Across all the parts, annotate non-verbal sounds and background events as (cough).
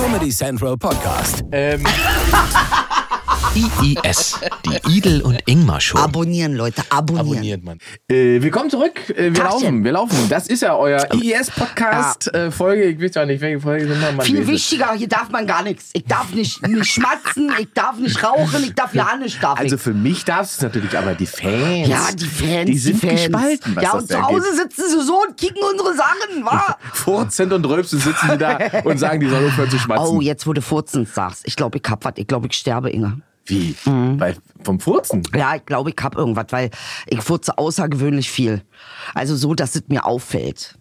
Comedy Central Podcast. Ähm, (laughs) IIS, die Idel und Ingmar Show. Abonnieren, Leute, abonnieren. abonniert man. Äh, willkommen zurück. Äh, wir Tagchen. laufen, wir laufen. Das ist ja euer IES-Podcast-Folge. Ich weiß ja nicht, welche Folge sind wir. Viel wichtiger, hier darf man gar nichts. Ich darf nicht, nicht schmatzen, ich darf nicht rauchen, ich darf ja nicht, darf Also für mich darfst du es natürlich, aber die Fans. Ja, die Fans, Die sind Fans. gespalten, was ja, das und zu. Hause sitzen sie so und kicken unsere Sachen, wa? (laughs) Furzend und rülpsend sitzen die da und sagen, die sollen aufhören zu schmatzen. Oh, jetzt wo du Furzen sagst. Ich glaube, ich hab was. Ich glaube, ich sterbe, Inge. Wie? Mhm. Weil vom Furzen? Ja, ich glaube, ich hab irgendwas, weil ich furze außergewöhnlich viel. Also so, dass es mir auffällt.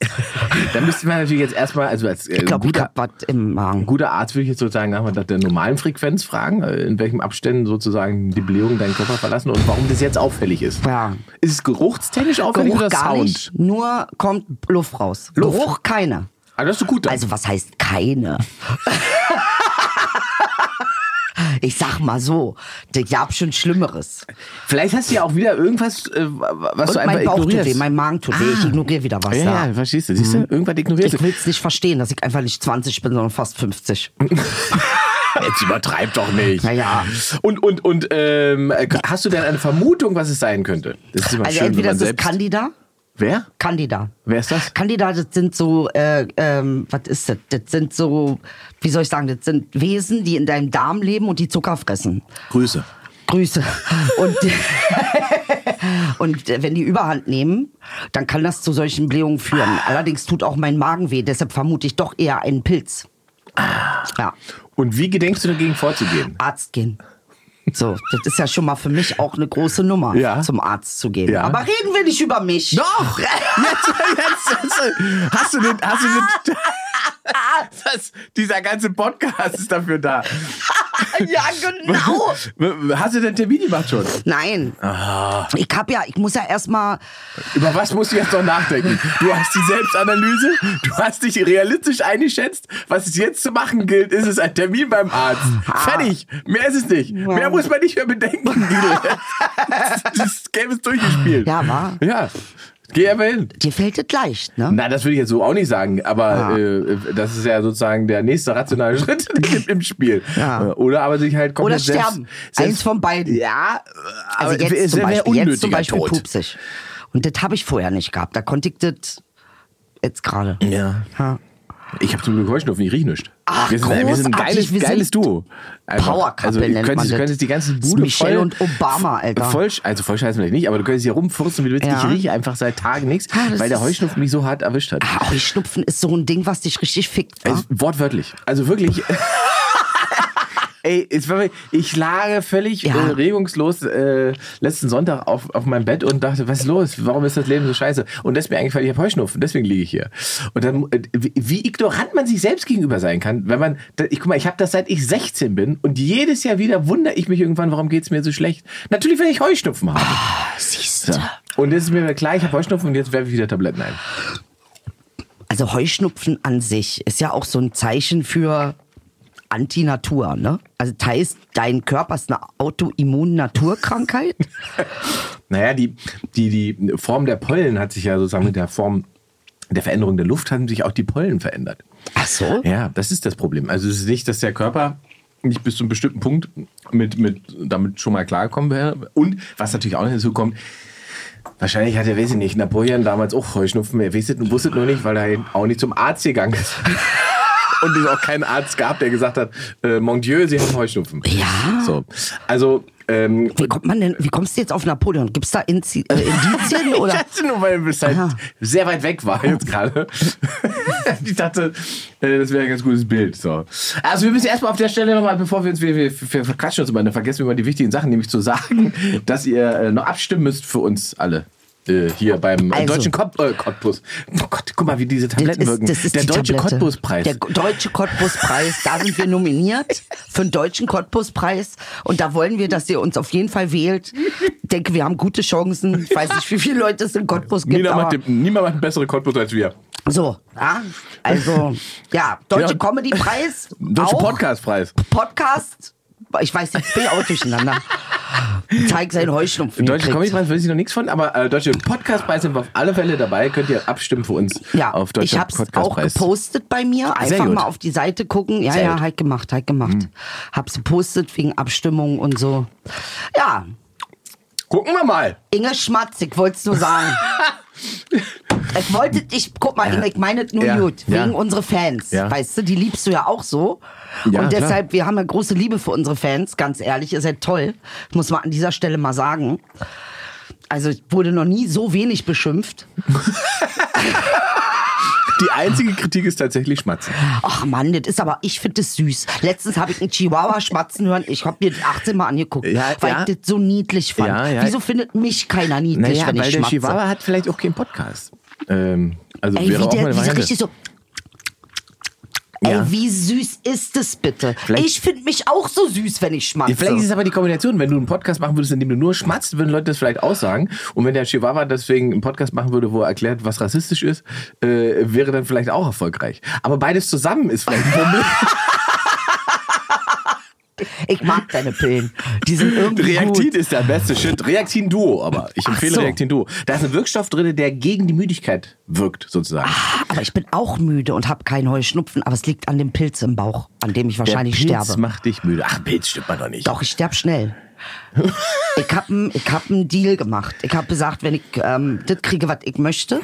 (laughs) Da müsste man natürlich jetzt erstmal, also als äh, Ich glaube, ich guter, hab was im Magen. guter Arzt würde ich jetzt sozusagen nach der normalen Frequenz fragen, äh, in welchen Abständen sozusagen die Blähungen deinen Körper verlassen und warum das jetzt auffällig ist. Ja. Ist es geruchstechnisch auffällig Geruch oder gar Sound? nicht, nur kommt Luft raus. Luft? Geruch keine. Ah, das ist so gut. Dann. Also was heißt keine? (laughs) ich sag mal so, ich hab schon Schlimmeres. Vielleicht hast du ja auch wieder irgendwas, äh, was Und du einfach mein Bauch tut ignorierst. weh, mein Magen tut weh, ich ignoriere wieder was ja, da. ja, verstehst du, siehst du? Irgendwas ignorierst Ich du. will's nicht verstehen, dass ich einfach nicht 20 bin, sondern fast 50. (laughs) Jetzt übertreib doch nicht. Naja. Und, und, und ähm, hast du denn eine Vermutung, was es sein könnte? Das ist immer Also schön, wenn entweder man ist es selbst... Candida. Wer? Candida. Wer ist das? Candida, das sind so, äh, ähm, was ist das? Das sind so, wie soll ich sagen, das sind Wesen, die in deinem Darm leben und die Zucker fressen. Grüße. Grüße. Und, (laughs) und äh, wenn die Überhand nehmen, dann kann das zu solchen Blähungen führen. Allerdings tut auch mein Magen weh, deshalb vermute ich doch eher einen Pilz. Ja, Und wie gedenkst du dagegen vorzugehen? Arzt gehen. So, das ist ja schon mal für mich auch eine große Nummer, Ja. zum Arzt zu gehen. Ja. Aber reden wir nicht über mich. Doch! (laughs) Jetzt, jetzt, jetzt, hast du den, hast du den, (laughs) (laughs) das, dieser ganze Podcast ist dafür da. (laughs) ja, genau. (laughs) Hast du den Termin gemacht schon? Nein. Ah. Ich hab ja, ich muss ja erstmal, Über was musst du jetzt noch nachdenken? Du hast die Selbstanalyse, du hast dich realistisch eingeschätzt. Was es jetzt zu machen gilt, ist es ein Termin beim Arzt. Fertig. Mehr ist es nicht. Mehr muss man nicht mehr bedenken. Das Game ist durchgespielt. Ja, war. Ja. Geh aber hin. dir fällt es leicht, ne? Nein, das würde ich jetzt so auch nicht sagen, aber Ah. äh, das ist ja sozusagen der nächste rationale (laughs) Schritt im- Spiel. Ja. Äh, Oder aber sich halt komplett Oder sterben. Selbst, Eins von beiden. Ja, Also aber jetzt zum Beispiel, jetzt zum Beispiel Tod. pupsig. Und das habe ich vorher nicht gehabt. Da konnte ich das jetzt gerade. Ja. Ja. Ich habe zum Glück Heuschnupfen, ich riech nicht. Ach, wir, sind, wir sind ein geiles, wir geiles Duo. Einfach. Powercouple also, nennt könntest, man könntest die ganze Das ist Bude Michelle voll, und Obama, Alter. Voll, also voll scheiße vielleicht nicht, aber du könntest hier rumfurzen, wie du willst. Ja. Ich rieche einfach seit Tagen nichts, Ah, das weil der Heuschnupfen mich so hart erwischt hat. Ah, Heuschnupfen ist so ein Ding, was dich richtig fickt. Also, wortwörtlich. Also wirklich. (laughs) Ey, ich lag völlig Ja. äh, regungslos äh, letzten Sonntag auf, auf meinem Bett und dachte, was ist los? Warum ist das Leben so scheiße? Und das ist mir eingefallen, ich habe Heuschnupfen, deswegen liege ich hier. Und dann, äh, wie, ignorant man sich selbst gegenüber sein kann, wenn man, ich guck mal, ich habe das seit ich 16 bin und jedes Jahr wieder wundere ich mich irgendwann, warum geht's mir so schlecht? Natürlich, wenn ich Heuschnupfen habe. Siehst So. du. Und jetzt ist mir klar, ich habe Heuschnupfen und jetzt werfe ich wieder Tabletten ein. Also Heuschnupfen an sich ist ja auch so ein Zeichen für Antinatur, ne? Also das heißt, dein Körper ist eine Autoimmun-Naturkrankheit. (laughs) Naja, die, die, die Form der Pollen hat sich ja sozusagen mit der Form der Veränderung der Luft haben sich auch die Pollen verändert. Ach so? Ja, das ist das Problem. Also es ist nicht, dass der Körper nicht bis zu einem bestimmten Punkt mit, mit, damit schon mal klargekommen wäre. Und was natürlich auch noch hinzu kommt, wahrscheinlich hat er, weiß ich nicht, Napoleon damals auch Heuschnupfen. Er weiß es und wusste nur nicht, weil er auch nicht zum Arzt gegangen ist. (laughs) Und es auch keinen Arzt gab, der gesagt hat, äh, Mon Dieu, Sie haben Heuschnupfen. Ja. So. Also, ähm, Wie kommt man denn, wie kommst du jetzt auf Napoleon? Gibt's da Inzi äh, (laughs) Indizien oder? Ich dachte nur, weil es halt Aha. sehr weit weg war jetzt gerade. (laughs) ich dachte, äh, das wäre ein ganz gutes Bild. So. Also wir müssen erstmal auf der Stelle nochmal, bevor wir uns, wir, wir, wir verquatschen uns immer, dann vergessen wir mal die wichtigen Sachen, nämlich zu sagen, (laughs) dass ihr äh, noch abstimmen müsst für uns alle. Äh, hier beim Also. deutschen Kop äh, Cottbus. Oh Gott, guck mal, wie diese Tabletten wirken. das ist der die deutsche Tablette. Cottbus-Preis. Der deutsche Cottbus-Preis, da sind wir nominiert für den deutschen Cottbus-Preis. Und da wollen wir, dass ihr uns auf jeden Fall wählt. Ich denke, wir haben gute Chancen. Ich weiß nicht, wie viele Leute es in Cottbus gibt. Niemand macht, den, niemand macht einen besseren Cottbus als wir. so, ja. Also, ja, deutsche Ja. Comedy-Preis. Deutsche. Podcastpreis. Podcast. Ich weiß, jetzt bin ich auch durcheinander. (laughs) Zeig seinen Heuschnupfen. Deutsche. Comedy-Preis weiß ich noch nichts von, aber äh, Deutsche Podcast-Preis sind wir auf alle Fälle dabei. Könnt ihr abstimmen für uns Ja, auf ich Deutscher habe es auch Podcast-Preis. gepostet bei mir. Einfach mal auf die Seite gucken. Ja, Sehr ja, gut. Halt gemacht, halt gemacht. Hab's gepostet wegen Abstimmung und so. Ja, Gucken wir mal. Inge Schmatz, ich wollte es nur sagen. (laughs) ich wollte, ich, guck mal, ich meine es nur Ja, gut, ja. wegen unserer Fans. Ja. Weißt du, die liebst du ja auch so. Ja, und klar. deshalb, wir haben ja große Liebe für unsere Fans, ganz ehrlich, ihr seid toll. Ich muss mal an dieser Stelle mal sagen. Also, ich wurde noch nie so wenig beschimpft. (laughs) Die einzige Kritik ist tatsächlich Schmatzen. Ach Mann, das ist aber, ich finde das süß. Letztens habe ich einen Chihuahua schmatzen hören. Ich habe mir das 18 Mal angeguckt, Ja, weil ja. ich das so niedlich fand. Ja, ja. Wieso findet mich keiner niedlich, Naja, wenn ich weil der schmatze? Chihuahua hat vielleicht auch keinen Podcast. Ähm, also Ey, wäre wie auch mal der, eine wie der Variante. richtig so. Ja. Ey, wie süß ist es bitte? Vielleicht- ich finde mich auch so süß, wenn ich schmatze. Vielleicht ist es aber die Kombination, wenn du einen Podcast machen würdest, in dem du nur schmatzt, würden Leute das vielleicht aussagen. Und wenn der Chihuahua deswegen einen Podcast machen würde, wo er erklärt, was rassistisch ist, äh, wäre dann vielleicht auch erfolgreich. Aber beides zusammen ist vielleicht ein Problem. (laughs) ich mag deine Pillen. Die sind irgendwie Reaktin gut. ist der beste Shit. Reaktin Duo, aber ich empfehle so. Reaktin Duo. Da ist ein Wirkstoff drin, der gegen die Müdigkeit wirkt, sozusagen. Aber ich bin auch müde und habe keinen Heuschnupfen, aber es liegt an dem Pilz im Bauch, an dem ich wahrscheinlich der Pilz sterbe. macht dich müde. Ach, Pilz stimmt man doch nicht. Doch, ich sterb schnell. Ich hab einen ich hab einen Deal gemacht. Ich habe gesagt, wenn ich ähm, das kriege, was ich möchte,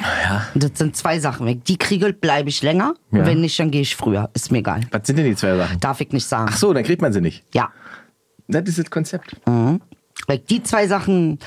und das sind zwei Sachen. Wenn ich die kriege, bleibe ich länger. Ja. Und wenn nicht, dann gehe ich früher. Ist mir egal. Was sind denn die zwei Sachen? Darf ich nicht sagen. Ach so, dann kriegt man sie nicht. Ja. Das ist das Konzept. Wenn ich die zwei Sachen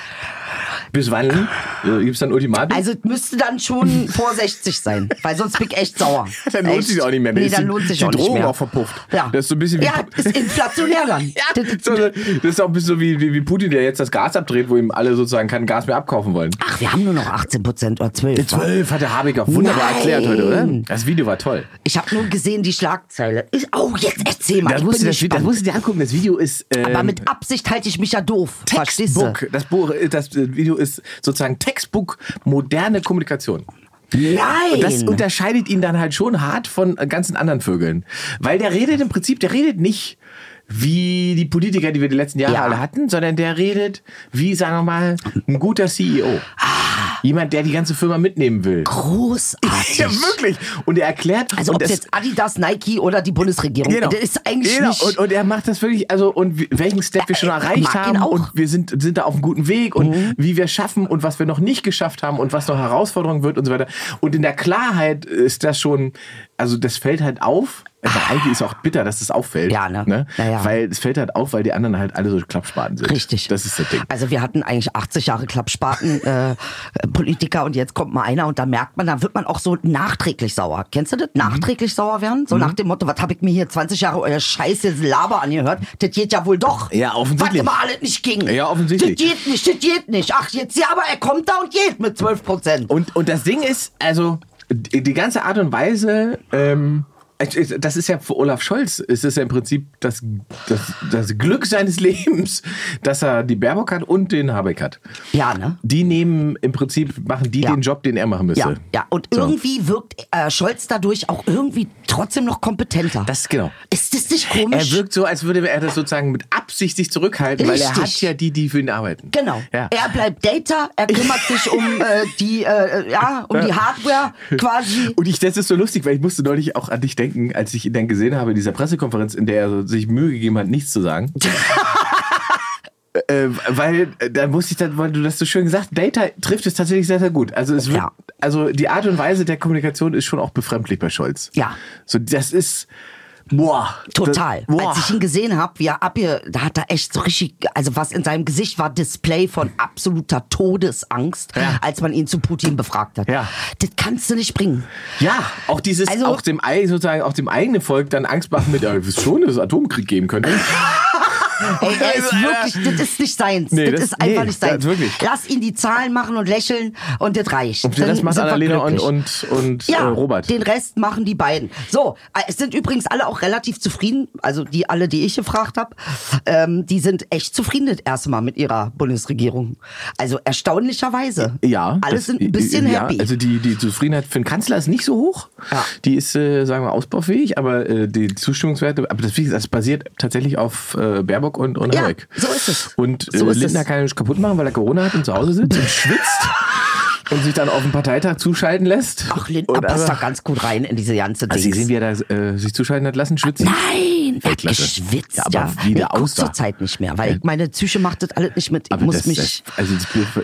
Bis wann? Gibt es dann Ultimatum? Also es müsste dann schon (laughs) vor 60 sein, weil sonst bin ich echt sauer. (laughs) Dann lohnt echt. sich auch nicht mehr. Nee, dann die- lohnt sich die auch nicht Drohung mehr. auch verpufft. Ja. Das ist so ein bisschen wie ja, ist inflationär dann. (laughs) Ja, Das- das- so, das ist auch ein bisschen so wie, wie, wie Putin, der jetzt das Gas abdreht, wo ihm alle sozusagen kein Gas mehr abkaufen wollen. Ach, wir haben nur noch 18 Prozent oder 12. wa? Zwölf hat der Habeck auch wunderbar Nein. erklärt heute, oder? Das Video war toll. Ich habe nur gesehen die Schlagzeile. Ich, oh, jetzt erzähl mal. Das musst, du, das, musst du dir angucken. Das Video ist. Ähm, Aber mit Absicht halte ich mich ja doof. Textbook. Das, Buch, das Video ist sozusagen Textbook moderne Kommunikation. Nein. Und das unterscheidet ihn dann halt schon hart von äh, ganzen anderen Vögeln. Weil der redet im Prinzip, der redet nicht wie die Politiker, die wir die letzten Jahre Ja. alle hatten, sondern der redet wie, sagen wir mal, ein guter CEO. Ah. Jemand, der die ganze Firma mitnehmen will. Großartig. Ja, wirklich. Und er erklärt. Also ob es das- jetzt Adidas, Nike oder die Bundesregierung. Genau. Das ist eigentlich genau. nicht... Und, und er macht das wirklich, also und welchen Step wir schon erreicht haben. Mhm. und wir sind, sind da auf einem guten Weg und wie wir schaffen und was wir noch nicht geschafft haben und was noch Herausforderung wird und so weiter. Und in der Klarheit ist das schon, also das fällt halt auf. Also eigentlich ist auch bitter, dass das auffällt. Ja, ne? Ja, ja. Weil es fällt halt auf, weil die anderen halt alle so Klappspaten sind. Richtig. Das ist das Ding. Also wir hatten eigentlich 80 Jahre Klappspaten äh, Politiker und jetzt kommt mal einer und da merkt man, da wird man auch so nachträglich sauer. Kennst du das? Nachträglich sauer werden? Mhm. So nach dem Motto, was habe ich mir hier 20 Jahre euer Scheiße Laber angehört? Das geht ja wohl doch. Ja, offensichtlich. Was immer alles nicht ging. Ja, offensichtlich. Das geht nicht, das geht nicht. Ach, jetzt ja, aber er kommt da und geht mit 12 Prozent. Und, und das Ding ist, also die ganze Art und Weise, ähm, das ist ja für Olaf Scholz, ist es ja im Prinzip das, das, das Glück seines (laughs) Lebens, dass er die Baerbock hat und den Habeck hat. Ja, ne? Die nehmen im Prinzip, machen die Ja. den Job, den er machen müsste. Ja, ja. Und So. irgendwie wirkt äh, Scholz dadurch auch irgendwie trotzdem noch kompetenter. Das genau. ist das nicht komisch? Er wirkt so, als würde er das sozusagen mit Absicht sich zurückhalten, weil er Richtig. hat ja die, die für ihn arbeiten. Genau. Ja. Er bleibt Data, er kümmert sich um (laughs) äh, die, äh, ja, um die Hardware quasi. Und ich, das ist so lustig, weil ich musste neulich auch an dich denken, als ich ihn dann gesehen habe in dieser Pressekonferenz, in der er sich Mühe gegeben hat, nichts zu sagen. (laughs) äh, weil äh, da musste ich dann, weil du das so schön gesagt, Data trifft es tatsächlich sehr, sehr gut. Also es wird, Ja. also die Art und Weise der Kommunikation ist schon auch befremdlich bei Scholz. Ja. So, das ist, boah. Total. Boah. Als ich ihn gesehen habe, wie er abge, da hat er echt so richtig, also was in seinem Gesicht war Display von absoluter Todesangst, Ja. als man ihn zu Putin befragt hat. Ja. Das kannst du nicht bringen. ja, auch dieses, Also- auch dem, sozusagen, auch dem eigenen Volk dann Angst machen mit, wisst schon, dass es Atomkrieg geben könnte. (laughs) Ey, (laughs) er ist wirklich, das ist nicht seins. Nee, das, das- ist einfach nee, nicht seins. das wirklich. Lass ihn die Zahlen machen und lächeln und das reicht. Und Dann macht Annalena und, und, und Ja, äh, Robert. den Rest machen die beiden. So, äh, es sind übrigens alle auch relativ zufrieden. Also die alle, die ich gefragt habe, ähm, die sind echt zufrieden das erste Mal mit ihrer Bundesregierung. Also erstaunlicherweise. Ja. Alle das- sind ein bisschen ja, happy. Also die, die Zufriedenheit für den Kanzler ist nicht so hoch. Ja. Die ist, äh, sagen wir, ausbaufähig, aber äh, die Zustimmungswerte, aber das, das basiert tatsächlich auf äh, Baerbock Rostock und, und Ja, Hamburg. so ist es. Und So äh, ist Lindner kann ihn nicht kaputt machen, weil er Corona hat und zu Hause sitzt und schwitzt (laughs) und sich dann auf den Parteitag zuschalten lässt. Ach, Lindner Und passt aber- da ganz gut rein in diese ganze Also Sie Dings. sehen, wie er da äh, sich zuschalten hat lassen, schwitzen? Nein, er hat geschwitzt. Ja, Ja, aber wie der ich guck aussah. zur Zeit nicht mehr, weil meine Psyche macht das alles nicht mit. Ich Aber muss das, mich. also,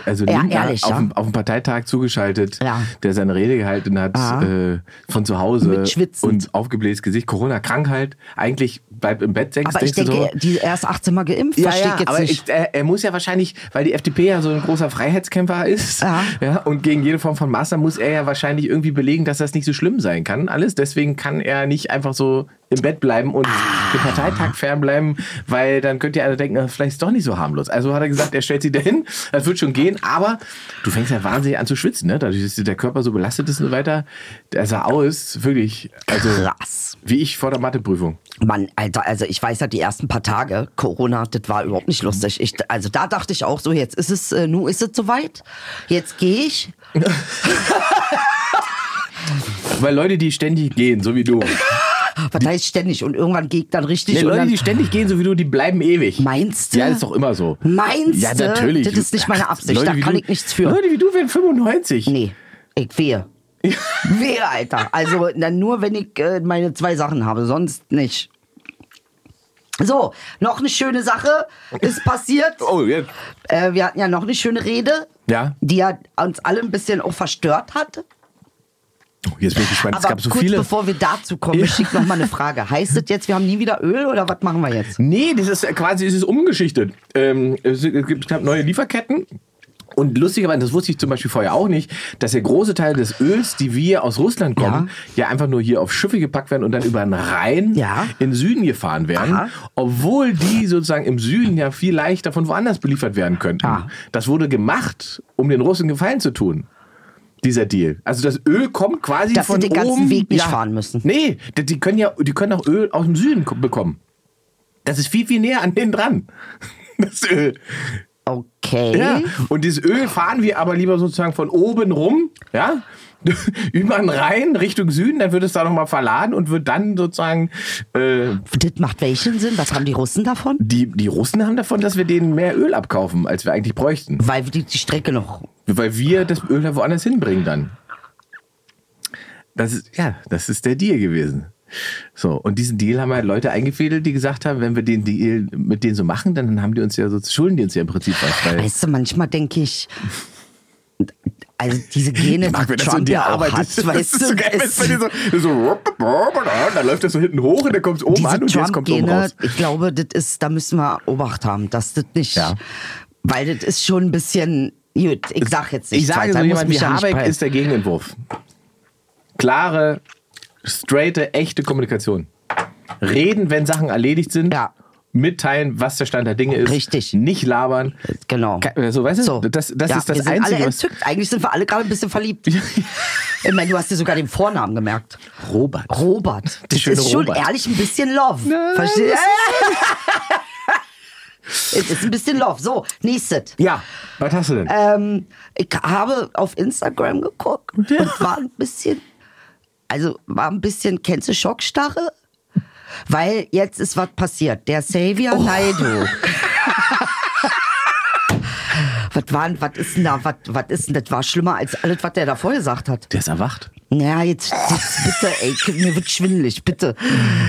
also Ja, Lindner ehrlich, auf, ja. dem, auf dem Parteitag zugeschaltet, Ja. der seine Rede gehalten hat, äh, von zu Hause Mit und aufgeblähtes Gesicht, Corona-Krankheit, eigentlich bleibt im Bett, denkst, aber ich denke, so, die, er ist 18 Mal geimpft, ja, verstehe ja, jetzt aber nicht. ich, er, er muss ja wahrscheinlich, weil die FDP ja so ein großer Freiheitskämpfer ist Ja. Ja, und gegen jede Form von Maßnahmen muss er ja wahrscheinlich irgendwie belegen, dass das nicht so schlimm sein kann, alles. Deswegen kann er nicht einfach so im Bett bleiben und dem Parteitag fernbleiben, weil dann könnte ja einer denken, na, vielleicht ist es doch nicht so harmlos. Also hat er gesagt, er stellt sie dahin, das wird schon gehen, aber du fängst ja wahnsinnig an zu schwitzen, ne? dadurch, dass der Körper so belastet ist und so weiter. Der sah aus, wirklich, also Krass. wie ich vor der Matheprüfung. Mann, Alter, also ich weiß ja, die ersten paar Tage Corona, das war überhaupt nicht lustig. Ich, also da dachte ich auch so, jetzt ist es, äh, nun ist es soweit. Jetzt gehe ich. (laughs) Weil Leute, die ständig gehen, so wie du. (laughs) Was heißt ständig? Und irgendwann ich dann richtig. Nee, Leute, die ständig gehen, so wie du, die bleiben ewig. Meinst du? Ja, ist doch immer so. Meinst Ja, du? natürlich. Das ist nicht meine Absicht, Leute da kann du, ich nichts für. Leute wie du werden 95. Nee, ich wehe. wehe, Alter. Also nur, wenn ich äh, meine zwei Sachen habe, sonst nicht. So, noch eine schöne Sache ist passiert. (laughs) Oh, jetzt. Äh, wir hatten ja noch eine schöne Rede, Ja. die ja uns alle ein bisschen auch verstört hat. Oh, Jetzt bin ich gespannt. Es Aber gab so kurz viele. bevor wir dazu kommen, Ja. ich schicke noch mal eine Frage. Heißt es jetzt, wir haben nie wieder Öl oder was machen wir jetzt? Nee, das ist quasi es ist umgeschichtet. Ähm, es gibt knapp neue Lieferketten. Und lustigerweise, das wusste ich zum Beispiel vorher auch nicht, dass der große Teil des Öls, die wir aus Russland kommen, ja, einfach nur hier auf Schiffe gepackt werden und dann über den Rhein Ja. in den Süden gefahren werden. Aha. Obwohl die sozusagen im Süden ja viel leichter von woanders beliefert werden könnten. Ah. Das wurde gemacht, um den Russen Gefallen zu tun. Dieser Deal. Also das Öl kommt quasi Dass sie von den ganzen oben. Weg nicht fahren müssen. Nee, die, können ja, die können auch Öl aus dem Süden ko- bekommen. Das ist viel, viel näher an denen dran. (laughs) Das Öl. Okay. Ja. Und dieses Öl fahren wir aber lieber sozusagen von oben rum, ja, (laughs) über den Rhein Richtung Süden, dann wird es da nochmal verladen und wird dann sozusagen, äh, Das macht welchen Sinn? Was haben die Russen davon? die, die Russen haben davon, dass wir denen mehr Öl abkaufen, als wir eigentlich bräuchten. Weil die, die Strecke noch. Weil wir das Öl da woanders hinbringen dann. Das ist, ja, das ist der Deal gewesen. So, und diesen Deal haben halt Leute eingefädelt, die gesagt haben, wenn wir den Deal mit denen so machen, dann haben die uns ja so, schulden die uns ja im Prinzip was. Weil Weißt du, manchmal denke ich, also diese Gene, Mag, die das so Trump dir ja arbeitet. hat, Das weißt ist so du, geil, es ist, so, so, dann läuft das so hinten hoch und dann kommt es oben an diese und jetzt kommt es oben raus. ich glaube, das ist, da müssen wir Obacht haben, dass das nicht, Ja. weil das ist schon ein bisschen, gut, ich sag jetzt nicht, Ich sage so, jemand wie Habeck ist der Gegenentwurf. Klare, straighte, echte Kommunikation. Reden, wenn Sachen erledigt sind. Ja. Mitteilen, was der Stand der Dinge ist. Richtig. Nicht labern. Genau. So, weißt du, So. das, das ja, ist das wir sind Einzige, alle entzückt. Eigentlich sind wir alle gerade ein bisschen verliebt. (laughs) ich meine, du hast dir sogar den Vornamen gemerkt. Robert. Robert. Das ist schon Robert. ehrlich ein bisschen Love. Verstehst (laughs) Es ist ein bisschen Love. So, nächstes. Ja, was hast du denn? Ähm, ich habe auf Instagram geguckt und war ein bisschen, also war ein bisschen, kennst du Schockstarre? Weil jetzt ist was passiert. Der Xavier Oh. Naidu. was war, was ist denn da, was, was ist denn, das war schlimmer als alles, was der davor gesagt hat. der ist erwacht. Ja, jetzt, jetzt bitte, ey, mir wird schwindelig, bitte.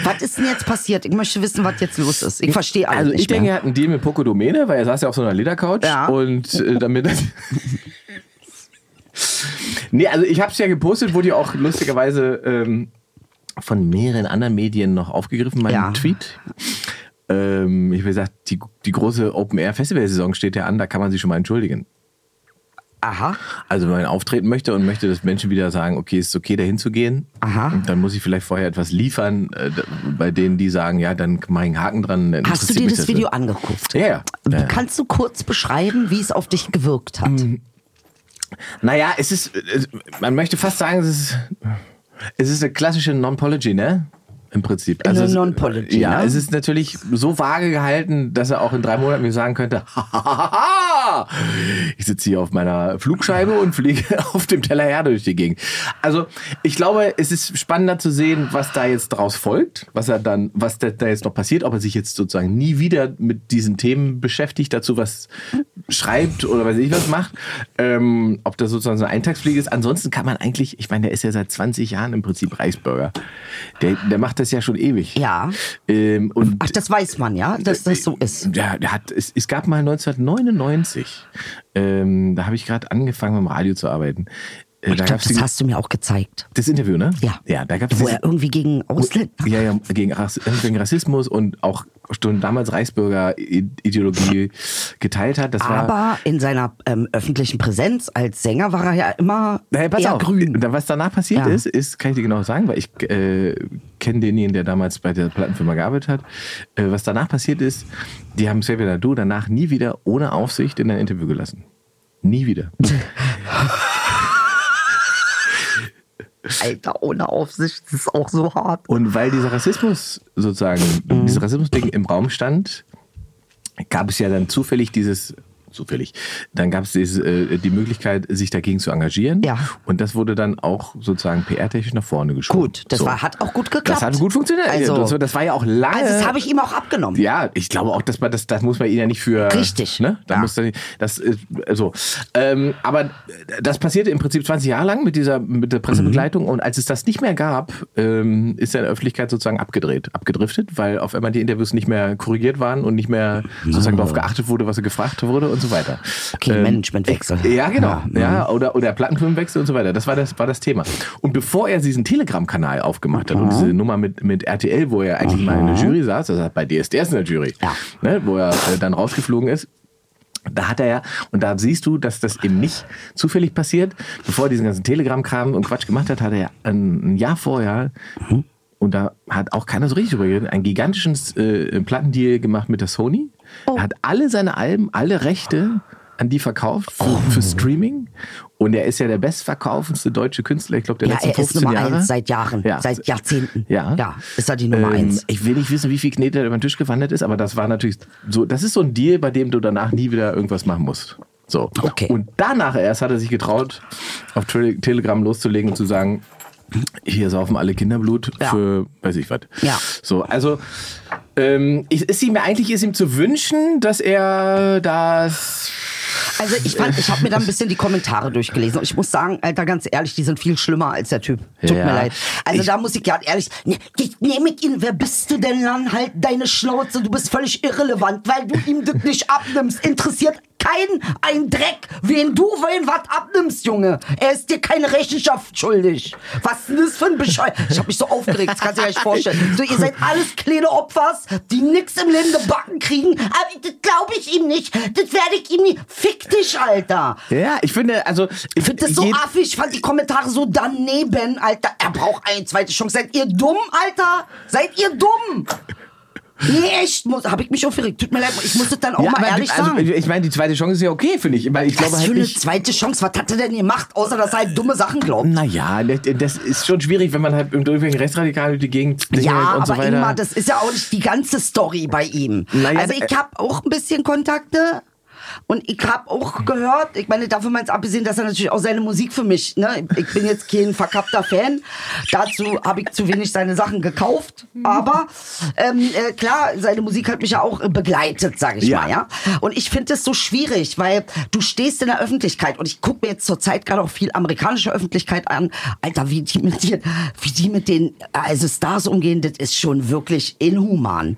Was ist denn jetzt passiert? Ich möchte wissen, was jetzt los ist. Ich verstehe alles Also ich denke, mehr. er hat einen Deal mit Poco Domene, weil er saß ja auf so einer Ledercouch Ja. und äh, damit (laughs) Nee, also ich habe es ja gepostet, wurde ja auch lustigerweise ähm, von mehreren anderen Medien noch aufgegriffen, mein Ja. Tweet. Ähm, ich habe gesagt, die, die große Open-Air-Festival-Saison steht ja an, da kann man sich schon mal entschuldigen. Aha. Also wenn man auftreten möchte und möchte, dass Menschen wieder sagen, okay, es ist okay, dahin zu gehen, Aha. dann muss ich vielleicht vorher etwas liefern, äh, bei denen, die sagen, ja, dann mach ich einen Haken dran. Hast du dir das nicht. Video angeguckt? Ja, ja. Kannst du kurz beschreiben, wie es auf dich gewirkt hat? Naja, es ist, es- man möchte fast sagen, es ist, es ist eine klassische Non-Pology, ne? Im Prinzip. Eine es- Non-Pology, Ja, ne? es ist natürlich so vage gehalten, dass er auch in drei Monaten mir sagen könnte, (laughs) ich sitze hier auf meiner Flugscheibe und fliege (laughs) auf dem Teller Erde durch die Gegend. Also ich glaube, es ist spannender zu sehen, was da jetzt draus folgt, was er dann, was da da jetzt noch passiert, ob er sich jetzt sozusagen nie wieder mit diesen Themen beschäftigt, dazu was schreibt oder weiß ich was macht, ähm, ob das sozusagen so eine Eintagsfliege ist. Ansonsten kann man eigentlich, ich meine, der ist ja seit 20 Jahren im Prinzip Reichsbürger. Der, der macht das ja schon ewig. Ja. Ähm, und Ach, das weiß man, ja, dass das so ist. ja, hat, es, es gab mal 1999, ähm, da habe ich gerade angefangen, beim Radio zu arbeiten. Äh, Ich glaube, gab's das die- hast du mir auch gezeigt. das Interview, ne? Ja. Ja, da gab es Wo er irgendwie gegen Ausländer. ja, ja, gegen, Rass, gegen Rassismus und auch schon damals Reichsbürger-Ideologie geteilt hat. Das war, Aber in seiner ähm, öffentlichen Präsenz als Sänger war er ja immer Naja, pass eher auf. grün. Was danach passiert Ja. ist, ist, kann ich dir genau sagen, weil ich äh, kenne denjenigen, der damals bei der Plattenfirma gearbeitet hat. Äh, was danach passiert ist, die haben Xavier Nadu danach nie wieder ohne Aufsicht in ein Interview gelassen. Nie wieder. (laughs) Alter, ohne Aufsicht, das ist auch so hart. Und weil dieser Rassismus sozusagen, Mhm. dieses Rassismusding im Raum stand, gab es ja dann zufällig dieses, zufällig, dann gab es äh, die Möglichkeit, sich dagegen zu engagieren. Ja. Und das wurde dann auch sozusagen PR-technisch nach vorne geschoben. Gut, das war, hat auch gut geklappt. Das hat gut funktioniert. Also, das, das war ja auch lange. also das habe ich ihm auch abgenommen. Ja, ich glaube auch, dass man das, das muss man ihn ja nicht für. Richtig. Ne? Da Ja. muss er, das ist so. Ähm, aber das passierte im Prinzip 20 Jahre lang mit dieser mit der Pressebegleitung und als es das nicht mehr gab, ähm, ist er in der Öffentlichkeit sozusagen abgedreht, abgedriftet, weil auf einmal die Interviews nicht mehr korrigiert waren und nicht mehr sozusagen darauf geachtet wurde, was er gefragt wurde und so weiter. Okay, Managementwechsel. Ja, genau. Ja, Ja, oder, oder Plattenfirmenwechsel und so weiter. Das war das, war das Thema. Und bevor er diesen Telegram-Kanal aufgemacht hat und diese Nummer mit, mit RTL, wo er eigentlich mal in der Jury saß, also bei DSDS in der Jury, Ja. ne, wo er äh, dann rausgeflogen ist, da hat er ja, und da siehst du, dass das eben nicht zufällig passiert. Bevor er diesen ganzen Telegram-Kram und Quatsch gemacht hat, hat er ja ein, ein Jahr vorher, und da hat auch keiner so richtig drüber geredet, einen gigantischen äh, Plattendeal gemacht mit der Sony. Er hat alle seine Alben, alle Rechte an die verkauft für, für Streaming. Und er ist ja der bestverkaufendste deutsche Künstler, ich glaube, der Ja, letzten er ist 15 Nummer Jahre. eins seit Jahren, Ja. seit Jahrzehnten. Ja. Ja, ist er die Nummer Ähm, eins. Ich will nicht wissen, wie viel Knete da über den Tisch gewandert ist, aber das war natürlich so, das ist so ein Deal, bei dem du danach nie wieder irgendwas machen musst. So. Okay. Und danach erst hat er sich getraut, auf Tele Telegram loszulegen und zu sagen, hier saufen alle Kinderblut Ja. für weiß ich was. Ja. So, also ähm, ist, ist ihm eigentlich ist ihm zu wünschen, dass er das Also ich fand, ich habe mir da ein bisschen die Kommentare durchgelesen und ich muss sagen, Alter, ganz ehrlich, die sind viel schlimmer als der Typ. Tut Ja. mir leid. Also Ich- da muss ich ja ehrlich, ne, ich nehme ihn, wer bist du denn dann? Halt deine Schnauze, du bist völlig irrelevant, weil du ihm das nicht abnimmst. Interessiert keinen ein Dreck, wen du wen was abnimmst, Junge. Er ist dir keine Rechenschaft schuldig. Was ist denn das für ein Bescheu... Ich habe mich so aufgeregt, das kannst du dir nicht vorstellen. So, ihr seid alles kleine Opfers, die nix im Leben gebacken kriegen. Aber das glaube ich ihm nicht. Das werde ich ihm nicht. Fick dich, Alter. Ja, ich finde, also Ich finde das so affig. Ich fand die Kommentare so daneben, Alter. Er braucht eine zweite Chance. Seid ihr dumm, Alter? Seid ihr dumm? Nee, echt, muss, hab ich mich aufgeregt. Tut mir leid, ich muss das dann auch Ja, mal aber ehrlich also, sagen. ich meine, die zweite Chance ist ja okay, finde ich. Weil ich glaube Was halt für eine nicht. zweite Chance? Was hat er denn gemacht, außer dass er halt dumme Sachen glaubt? Naja, das ist schon schwierig, wenn man halt im irgendwelchen Rechtsradikalen durch die Gegend Ja, und aber so weiter. Ingmar, das ist ja auch nicht die ganze Story bei ihm. Naja, also ich äh, habe auch ein bisschen Kontakte. Und ich habe auch gehört, ich meine, davon mal abgesehen, dass er natürlich auch seine Musik für mich, ne, ich bin jetzt kein verkappter Fan, dazu habe ich zu wenig seine Sachen gekauft, aber ähm, äh, klar, seine Musik hat mich ja auch begleitet, sage ich Ja. mal, ja. Und ich finde es so schwierig, weil du stehst in der Öffentlichkeit und ich gucke mir jetzt zurzeit gerade auch viel amerikanische Öffentlichkeit an, Alter, wie die mit dir, wie die mit den also Stars umgehen, das ist schon wirklich inhuman.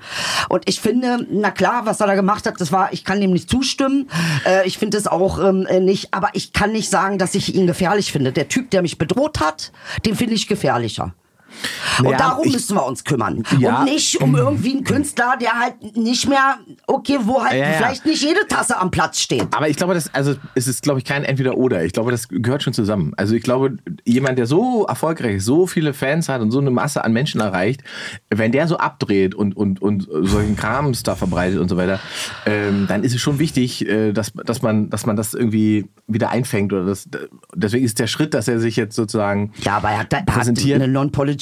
Und ich finde, na klar, was er da gemacht hat, das war, ich kann dem nicht zustimmen. Äh, ich finde es auch ähm, äh, nicht, aber ich kann nicht sagen, dass ich ihn gefährlich finde. Der Typ, der mich bedroht hat, den finde ich gefährlicher. Und Ja, darum ich- müssen wir uns kümmern. Ja. Und nicht um irgendwie einen Künstler, der halt nicht mehr, okay, wo halt Ja, vielleicht nicht jede Tasse am Platz steht. Aber ich glaube, das, also es ist, glaube ich, kein Entweder-Oder. Ich glaube, das gehört schon zusammen. Also ich glaube, jemand, der so erfolgreich so viele Fans hat und so eine Masse an Menschen erreicht, wenn der so abdreht und, und, und solchen Krams da verbreitet und so weiter, ähm, dann ist es schon wichtig, äh, dass, dass, man, dass man das irgendwie wieder einfängt. Oder das, deswegen ist der Schritt, dass er sich jetzt sozusagen Ja, aber er hat, hat präsentiert. eine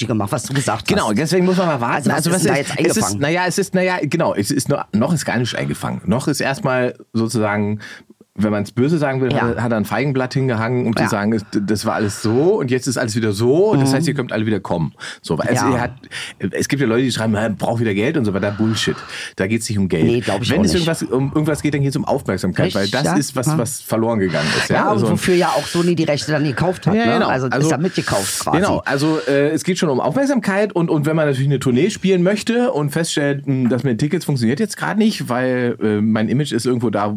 Non-Pology gemacht, was du gesagt Genau, hast. deswegen muss man mal warten. Also was ist denn da jetzt es ist, eingefangen? naja, es ist, naja, genau, es ist noch, noch ist gar nicht eingefangen. Noch ist erstmal sozusagen wenn man es böse sagen will, Ja. hat, er- hat er ein Feigenblatt hingehangen, um Ja. zu sagen, das war alles so und jetzt ist alles wieder so. Das heißt, ihr könnt alle wieder kommen. So, also Mhm. Ja. er hat, es gibt ja Leute, die schreiben, er braucht wieder Geld und so weiter. Bullshit. Da geht es nicht um Geld. Nee, ich Wenn es irgendwas um irgendwas geht, dann geht es um Aufmerksamkeit, weil Richtig, das ja. ist was, was verloren gegangen ist. Ja, Also- und wofür ja auch Sony die Rechte dann gekauft hat. Ne? genau. Also, ist ja mitgekauft quasi. Genau, also äh, es geht schon um Aufmerksamkeit und, und wenn man natürlich eine Tournee spielen möchte und feststellt, mh, dass mit Tickets funktioniert jetzt gerade nicht, weil äh, mein Image ist irgendwo da,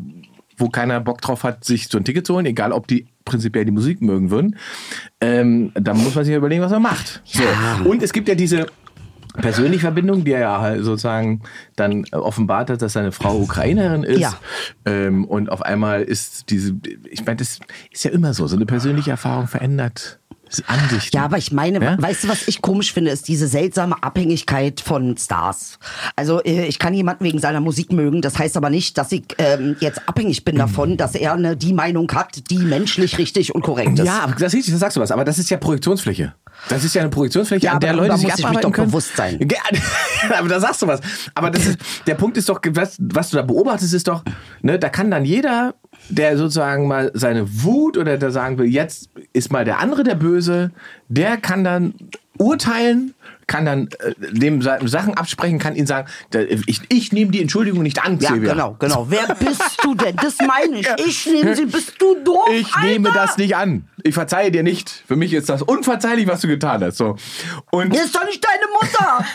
wo keiner Bock drauf hat, sich so ein Ticket zu holen, egal ob die prinzipiell die Musik mögen würden, ähm, dann muss man sich ja überlegen, was man macht. So. Und es gibt ja diese persönliche Verbindung, die er ja halt sozusagen dann offenbart hat, dass seine Frau Ukrainerin ist. Ja. Ähm, und auf einmal ist diese, ich meine, das ist ja immer so, so eine persönliche Erfahrung verändert Ansichten. Ja, aber ich meine, Ja? weißt du, was ich komisch finde, ist diese seltsame Abhängigkeit von Stars. Also äh, ich kann jemanden wegen seiner Musik mögen, das heißt aber nicht, dass ich ähm, jetzt abhängig bin davon, dass er eine, die Meinung hat, die menschlich richtig und korrekt ist. Ja, aber das ist richtig, das sagst du was. Aber das ist ja Projektionsfläche. Das ist ja eine Projektionsfläche, Ja, an der Leute sich muss ich mich doch können. bewusst sein. (laughs) Aber da sagst du was. Aber das ist, der Punkt ist doch, was, was du da beobachtest, ist doch, ne, da kann dann jeder, der sozusagen mal seine Wut oder der sagen will, jetzt ist mal der andere der Böse, der kann dann urteilen, kann dann äh, dem Sa- Sachen absprechen, kann ihn sagen, ich, ich nehme die Entschuldigung nicht an, Ja, Silvia. genau, genau. Wer bist du denn? Das meine ich. (laughs) Ich nehme sie. Bist du doof? Ich Alter? nehme das nicht an. Ich verzeihe dir nicht. Für mich ist das unverzeihlich, was du getan hast. So. Und Das ist doch nicht deine Mutter.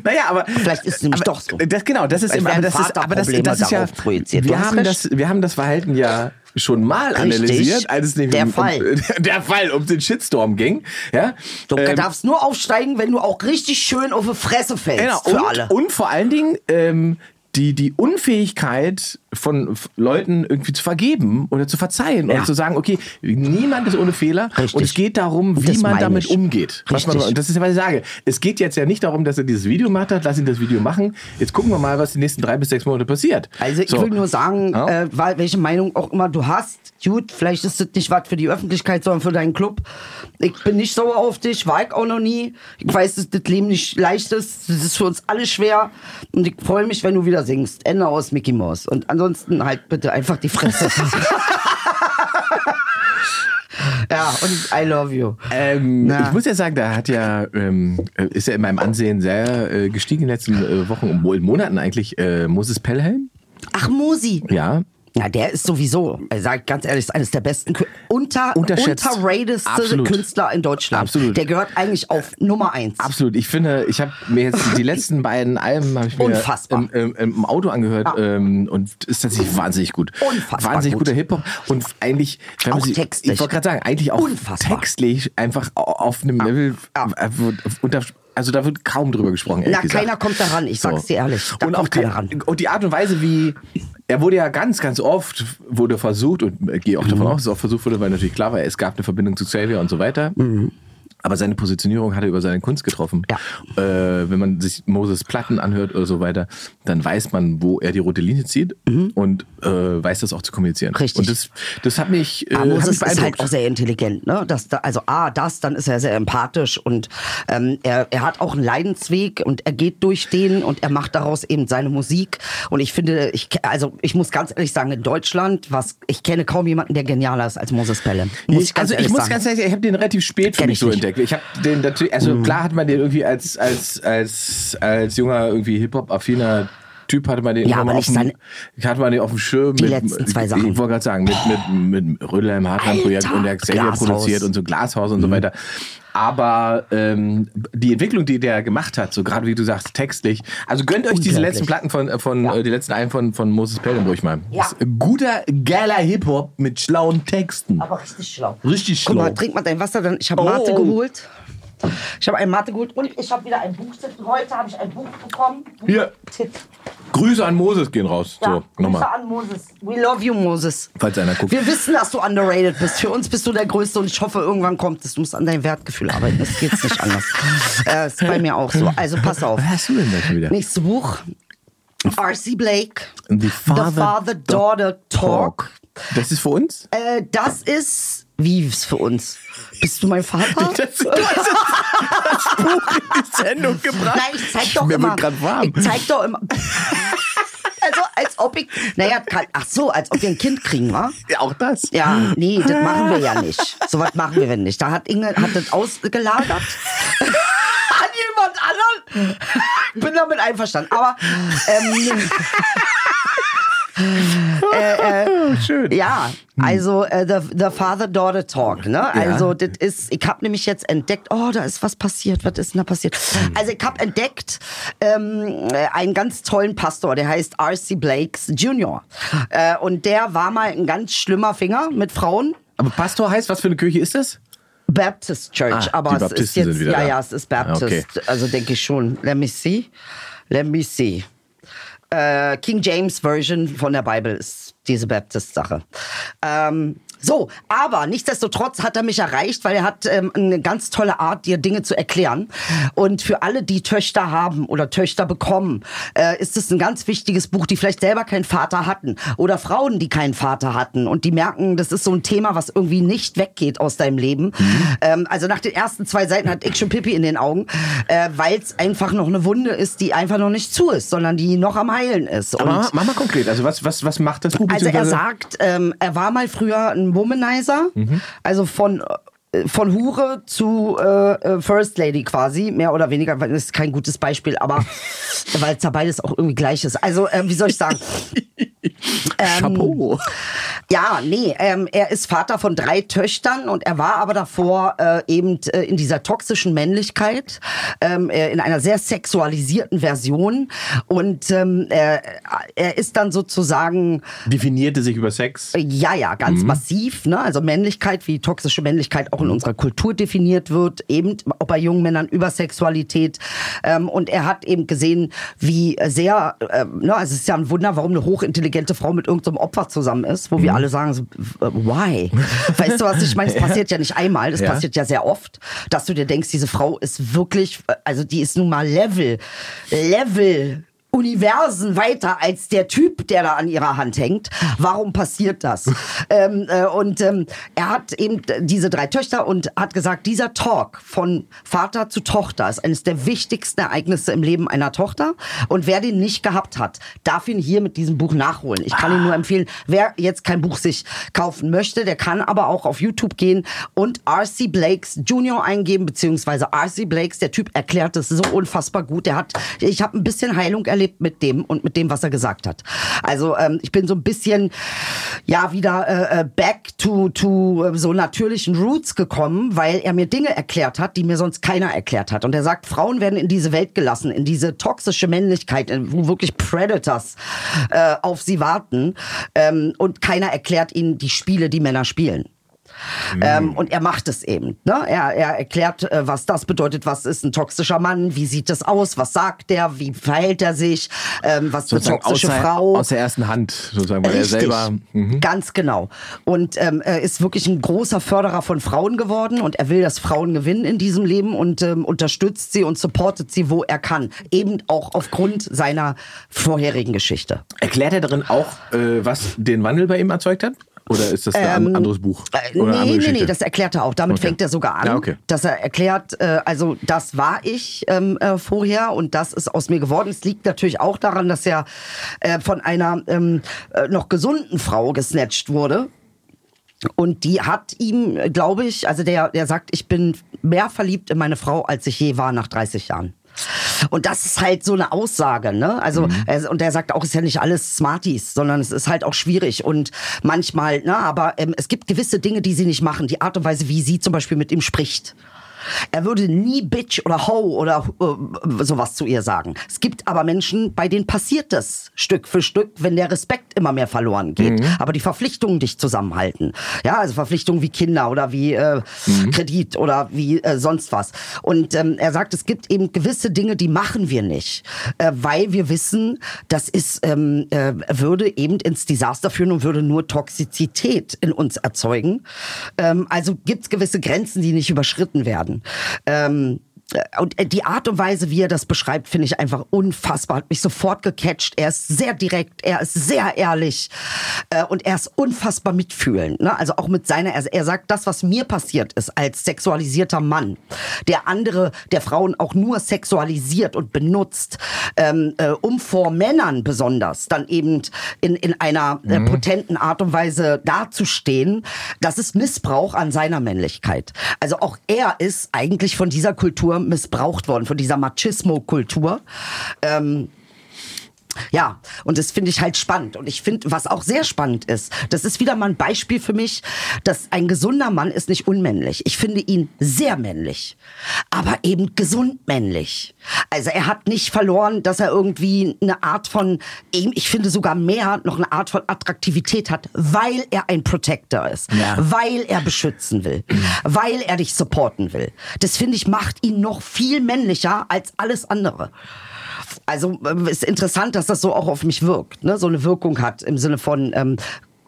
(laughs) naja, aber Vielleicht ist es nämlich doch so. Das genau, das ist Vielleicht aber das ist aber das, Vaterprobleme das ist ja darauf projiziert. Du wir hast haben recht. das wir haben das Verhalten ja schon mal Richtig. analysiert, als es nämlich Der um, Fall. Um, (laughs) der Fall um den Shitstorm ging, ja? Du Ähm, darfst nur aufsteigen, wenn du auch richtig schön auf die Fresse fällst. Genau, für und, alle. und vor allen Dingen ähm, die, die Unfähigkeit von Leuten irgendwie zu vergeben oder zu verzeihen Ja. und zu sagen, okay, niemand ist ohne Fehler Richtig. und es geht darum, wie Das man damit ich. umgeht. Was man, Richtig. das ist ja, was ich sage. Es geht jetzt ja nicht darum, dass er dieses Video gemacht hat, lass ihn das Video machen. Jetzt gucken wir mal, was die nächsten drei bis sechs Monate passiert. Also ich So. will nur sagen, Ja. äh, welche Meinung auch immer du hast, gut, vielleicht ist das nicht was für die Öffentlichkeit, sondern für deinen Club. Ich bin nicht sauer auf dich, war ich auch noch nie. Ich weiß, dass das Leben nicht leicht ist. Das ist für uns alle schwer. Und ich freue mich, wenn du wieder singst. Ende aus Mickey Mouse. Und ansonsten halt bitte einfach die Fresse. (laughs) ja, und I love you. Ähm, ich muss ja sagen, da hat ja, ähm, äh, ist ja in meinem Ansehen sehr äh, gestiegen in den letzten äh, Wochen und Mo- Monaten eigentlich äh, Moses Pelham. Ach, Musi. Ja, Ja, der ist sowieso, ich sag ganz ehrlich, ist eines der besten, unter, unterratedste Absolut. Künstler in Deutschland. Absolut. Der gehört eigentlich auf Nummer eins. Absolut. Ich finde, ich habe mir jetzt die letzten beiden Alben habe ich mir. Im, im, im Auto angehört Ja. ähm, und ist tatsächlich wahnsinnig gut. Unfassbar Wahnsinnig gut. guter Hip Hop und eigentlich wenn man Auch sie- textlich. Ich wollte gerade sagen, eigentlich auch Unfassbar. textlich einfach au- auf einem Level Ja. äh, unter also da wird kaum drüber gesprochen. Na, gesagt. keiner kommt daran, ich sag's dir ehrlich. Da und auch die, keiner ran. und die Art und Weise, wie er wurde ja ganz, ganz oft wurde versucht und äh, gehe auch Mhm. davon aus, dass es auch versucht wurde, weil natürlich klar war, es gab eine Verbindung zu Xavier und so weiter. Aber seine Positionierung hat er über seine Kunst getroffen. Ja. Äh, wenn man sich Moses Platten anhört oder so weiter, dann weiß man, wo er die rote Linie zieht und äh, weiß das auch zu kommunizieren. Mhm. Richtig. Und das, das hat mich, äh, Aber hat mich Moses ist halt auch sehr intelligent, ne? Das, da- also A, das, dann ist er sehr empathisch und ähm, er, er hat auch einen Leidensweg und er geht durch den und er macht daraus eben seine Musik. Und ich finde, ich, also ich muss ganz ehrlich sagen, in Deutschland, was ich kenne kaum jemanden, der genialer ist als Moses Pelle. Muss ich, ganz also ich muss sagen. ganz ehrlich, ich habe den relativ spät für Kenn mich ich so nicht. Mhm. entdeckt. Ich habe den natürlich, also klar hat man den irgendwie als als als als junger irgendwie Hip Hop affiner Typ hatte man den Ja, aber auf dem, hatte man den auf dem Schirm Die mit, letzten zwei Sachen. Ich wollte gerade sagen, mit mit mit Rödler im Hartland Projekt Alter, und der Xavier. Mhm. produziert und so Glashaus und so weiter. Aber ähm, die Entwicklung, die der gemacht hat, so gerade wie du sagst, textlich, also gönnt euch diese letzten Platten von, äh, von Ja. äh, die letzten Alben von, von Moses Pelham ruhig mal. Ja. Guter, geiler Hip-Hop mit schlauen Texten. Aber richtig schlau. Richtig Guck mal, schlau. trink mal dein Wasser, dann ich habe Oh. Mate geholt. Ich habe ein Mate geholt und ich habe wieder ein Buch sitzen. Heute habe ich ein Buch bekommen. Hier. Tipp. Grüße an Moses gehen raus. Ja, so, nochmal. Grüße an Moses. We love you, Moses. Falls einer guckt. Wir wissen, dass du underrated bist. Für uns bist du der Größte und ich hoffe, irgendwann kommt es. Du musst an deinem Wertgefühl arbeiten. Das geht nicht anders. (laughs) äh, ist bei mir auch so. Also pass auf. Was hast du denn da schon wieder? Nächstes Buch. R.C. Blake. The Father-Daughter Talk. Das ist für uns? Äh, das ist. Wie ist für uns? Bist du mein Vater? (laughs) Das, du hast das, das Buch in die Sendung gebracht. Nein, ich zeig doch Mir immer. wird gerade warm. Ich zeig doch immer. (laughs) Also als ob ich, naja, ach so, als ob wir ein Kind kriegen, wa? Ja, auch das. Ja, nee, das machen wir ja nicht. So was machen wir nicht. Da hat Inge hat das ausgelagert (laughs) an jemand anderen. Ich bin damit einverstanden. Aber ähm, (laughs) Schön. ja, also äh, the, the Father-Daughter Talk, ne? Also das ist, ich habe nämlich jetzt entdeckt, oh, da ist was passiert, was ist denn da passiert? Also ich habe entdeckt ähm, äh, einen ganz tollen Pastor, der heißt R.C. Blakes Jr. Äh, und der war mal ein ganz schlimmer Finger mit Frauen. Aber Pastor heißt, was für eine Kirche ist das? Baptist Church, Ah, aber es ist jetzt, sind wieder ja, da. ja, es ist Baptist, Okay. also denke ich schon. Let me see, let me see. Äh, King James Version von der Bible ist diese Baptist-Sache. Ähm, so, aber nichtsdestotrotz hat er mich erreicht, weil er hat ähm, eine ganz tolle Art, dir Dinge zu erklären. Und für alle, die Töchter haben oder Töchter bekommen, äh, ist es ein ganz wichtiges Buch, die vielleicht selber keinen Vater hatten oder Frauen, die keinen Vater hatten und die merken, das ist so ein Thema, was irgendwie nicht weggeht aus deinem Leben. Ähm, also nach den ersten zwei Seiten hat ich schon Pipi in den Augen, äh, weil es einfach noch eine Wunde ist, die einfach noch nicht zu ist, sondern die noch am Heilen ist. Und Aber mach mal konkret. Also was, was, was macht das Buch? also er sagt, ähm, er war mal früher ein Womanizer, also von äh, von Hure zu äh, äh, First Lady quasi, mehr oder weniger, weil das ist kein gutes Beispiel, aber (laughs) weil es da beides auch irgendwie gleich ist. Also, ähm, wie soll ich sagen? (laughs) Chapeau. Ja, nee, ähm, er ist Vater von drei Töchtern und er war aber davor äh, eben äh, in dieser toxischen Männlichkeit, ähm, äh, in einer sehr sexualisierten Version und ähm, er, er ist dann sozusagen Definierte sich über Sex. ja, ja, ganz massiv. Ne? Also Männlichkeit, wie toxische Männlichkeit auch in unserer Kultur definiert wird, eben auch bei jungen Männern über Sexualität. Ähm, und er hat eben gesehen, wie sehr, ähm, ne, also es ist ja ein Wunder, warum eine hochintelligente Frau mit irgendeinem Opfer zusammen ist, wo wir alle sagen, so, why? weißt du was, ich meine, es (laughs) passiert ja nicht einmal, das Ja. passiert ja sehr oft, dass du dir denkst, diese Frau ist wirklich, also die ist nun mal Level, Level Universen weiter als der Typ, der da an ihrer Hand hängt. Warum passiert das? (laughs) ähm, äh, und ähm, er hat eben diese drei Töchter und hat gesagt, dieser Talk von Vater zu Tochter ist eines der wichtigsten Ereignisse im Leben einer Tochter. Und wer den nicht gehabt hat, darf ihn hier mit diesem Buch nachholen. Ich kann ihn nur empfehlen, wer jetzt kein Buch sich kaufen möchte, der kann aber auch auf YouTube gehen und R.C. Blakes Junior eingeben, beziehungsweise R.C. Blakes, der Typ erklärt es so unfassbar gut. Der hat, ich habe ein bisschen Heilung erlebt mit dem und mit dem, was er gesagt hat. Also ähm, ich bin so ein bisschen, ja, wieder äh, äh, back to, to äh, so natürlichen Roots gekommen, weil er mir Dinge erklärt hat, die mir sonst keiner erklärt hat. Und er sagt, Frauen werden in diese Welt gelassen, in diese toxische Männlichkeit, wo wirklich Predators äh, auf sie warten. Ähm, und keiner erklärt ihnen die Spiele, die Männer spielen. Ähm, und er macht es eben. Ne? Er, er erklärt, äh, was das bedeutet, was ist ein toxischer Mann, wie sieht das aus, was sagt er, wie verhält er sich, ähm, was für Sozusagen toxische aus der, Frau. aus der ersten Hand, sozusagen, weil er Richtig. selber. Mhm. Ganz genau. Und ähm, er ist wirklich ein großer Förderer von Frauen geworden und er will, dass Frauen gewinnen in diesem Leben und ähm, unterstützt sie und supportet sie, wo er kann. Eben auch aufgrund seiner vorherigen Geschichte. Erklärt er darin auch, äh, was den Wandel bei ihm erzeugt hat? Oder ist das ein anderes Buch? Äh, Oder nee, nee, nee, das erklärt er auch. Damit Okay. fängt er sogar an, Ja, okay. dass er erklärt, äh, also das war ich ähm, äh, vorher und das ist aus mir geworden. Es liegt natürlich auch daran, dass er äh, von einer ähm, äh, noch gesunden Frau gesnatcht wurde. Und die hat ihm, äh, glaube ich, also der, der sagt, ich bin mehr verliebt in meine Frau, als ich je war nach 30 Jahren. Und das ist halt so eine Aussage, ne? Also, er, und er sagt auch, es ist ja nicht alles Smarties, sondern es ist halt auch schwierig und manchmal, ne? Aber ähm, es gibt gewisse Dinge, die sie nicht machen. Die Art und Weise, wie sie zum Beispiel mit ihm spricht. Er würde nie Bitch oder Ho oder äh, sowas zu ihr sagen. Es gibt aber Menschen, bei denen passiert das Stück für Stück, wenn der Respekt immer mehr verloren geht. Aber die Verpflichtungen dich zusammenhalten. Ja, also Verpflichtungen wie Kinder oder wie äh, Kredit oder wie äh, sonst was. Und ähm, er sagt, es gibt eben gewisse Dinge, die machen wir nicht, äh, weil wir wissen, das ist ähm, äh, würde eben ins Desaster führen und würde nur Toxizität in uns erzeugen. Ähm, also gibt es gewisse Grenzen, die nicht überschritten werden. Ähm, und äh, die Art und Weise, wie er das beschreibt, finde ich einfach unfassbar. Hat mich sofort gecatcht. Er ist sehr direkt, er ist sehr ehrlich äh, und er ist unfassbar mitfühlend. Ne? Also auch mit seiner, er, er sagt, das, was mir passiert ist als sexualisierter Mann, der andere, der Frauen auch nur sexualisiert und benutzt, ähm, äh, um vor Männern besonders dann eben in, in einer äh, potenten Art und Weise dazustehen, das ist Missbrauch an seiner Männlichkeit. Also auch er ist eigentlich von dieser Kultur missbraucht worden, von dieser Machismo-Kultur. Ähm, ja, und das finde ich halt spannend. Und ich finde, was auch sehr spannend ist, das ist wieder mal ein Beispiel für mich, dass ein gesunder Mann ist nicht unmännlich. Ich finde ihn sehr männlich, aber eben gesund männlich. Also er hat nicht verloren, dass er irgendwie eine Art von, eben, ich finde sogar mehr, noch eine Art von Attraktivität hat, weil er ein Protector ist, Ja. weil er beschützen will, weil er dich supporten will. Das finde ich macht ihn noch viel männlicher als alles andere. Also ähm, ist interessant, dass das so auch auf mich wirkt, ne? so eine Wirkung hat im Sinne von ähm,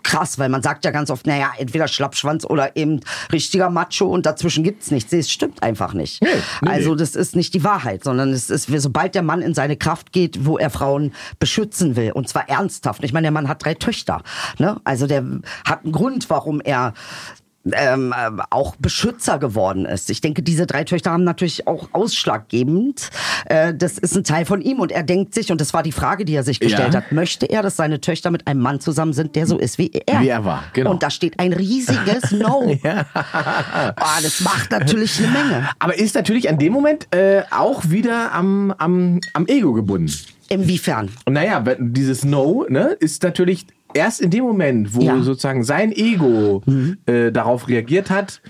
krass, weil man sagt ja ganz oft, naja, entweder Schlappschwanz oder eben richtiger Macho und dazwischen gibt's nichts. Es stimmt einfach nicht. Nee, nee, also das ist nicht die Wahrheit, sondern es ist, sobald der Mann in seine Kraft geht, wo er Frauen beschützen will und zwar ernsthaft. Ich meine, der Mann hat drei Töchter, ne? Also der hat einen Grund, warum er ähm, auch Beschützer geworden ist. Ich denke, diese drei Töchter haben natürlich auch ausschlaggebend. Äh, das ist ein Teil von ihm und er denkt sich, und das war die Frage, die er sich gestellt Ja. hat, möchte er, dass seine Töchter mit einem Mann zusammen sind, der so ist wie er? Wie er war, genau. Und da steht ein riesiges (laughs) No. Ah, das macht natürlich eine Menge. Aber ist natürlich an dem Moment äh, auch wieder am, am, am Ego gebunden. Inwiefern? Naja, dieses No ne, ist natürlich erst in dem Moment, wo Ja. Mhm. sozusagen sein Ego äh, darauf reagiert hat,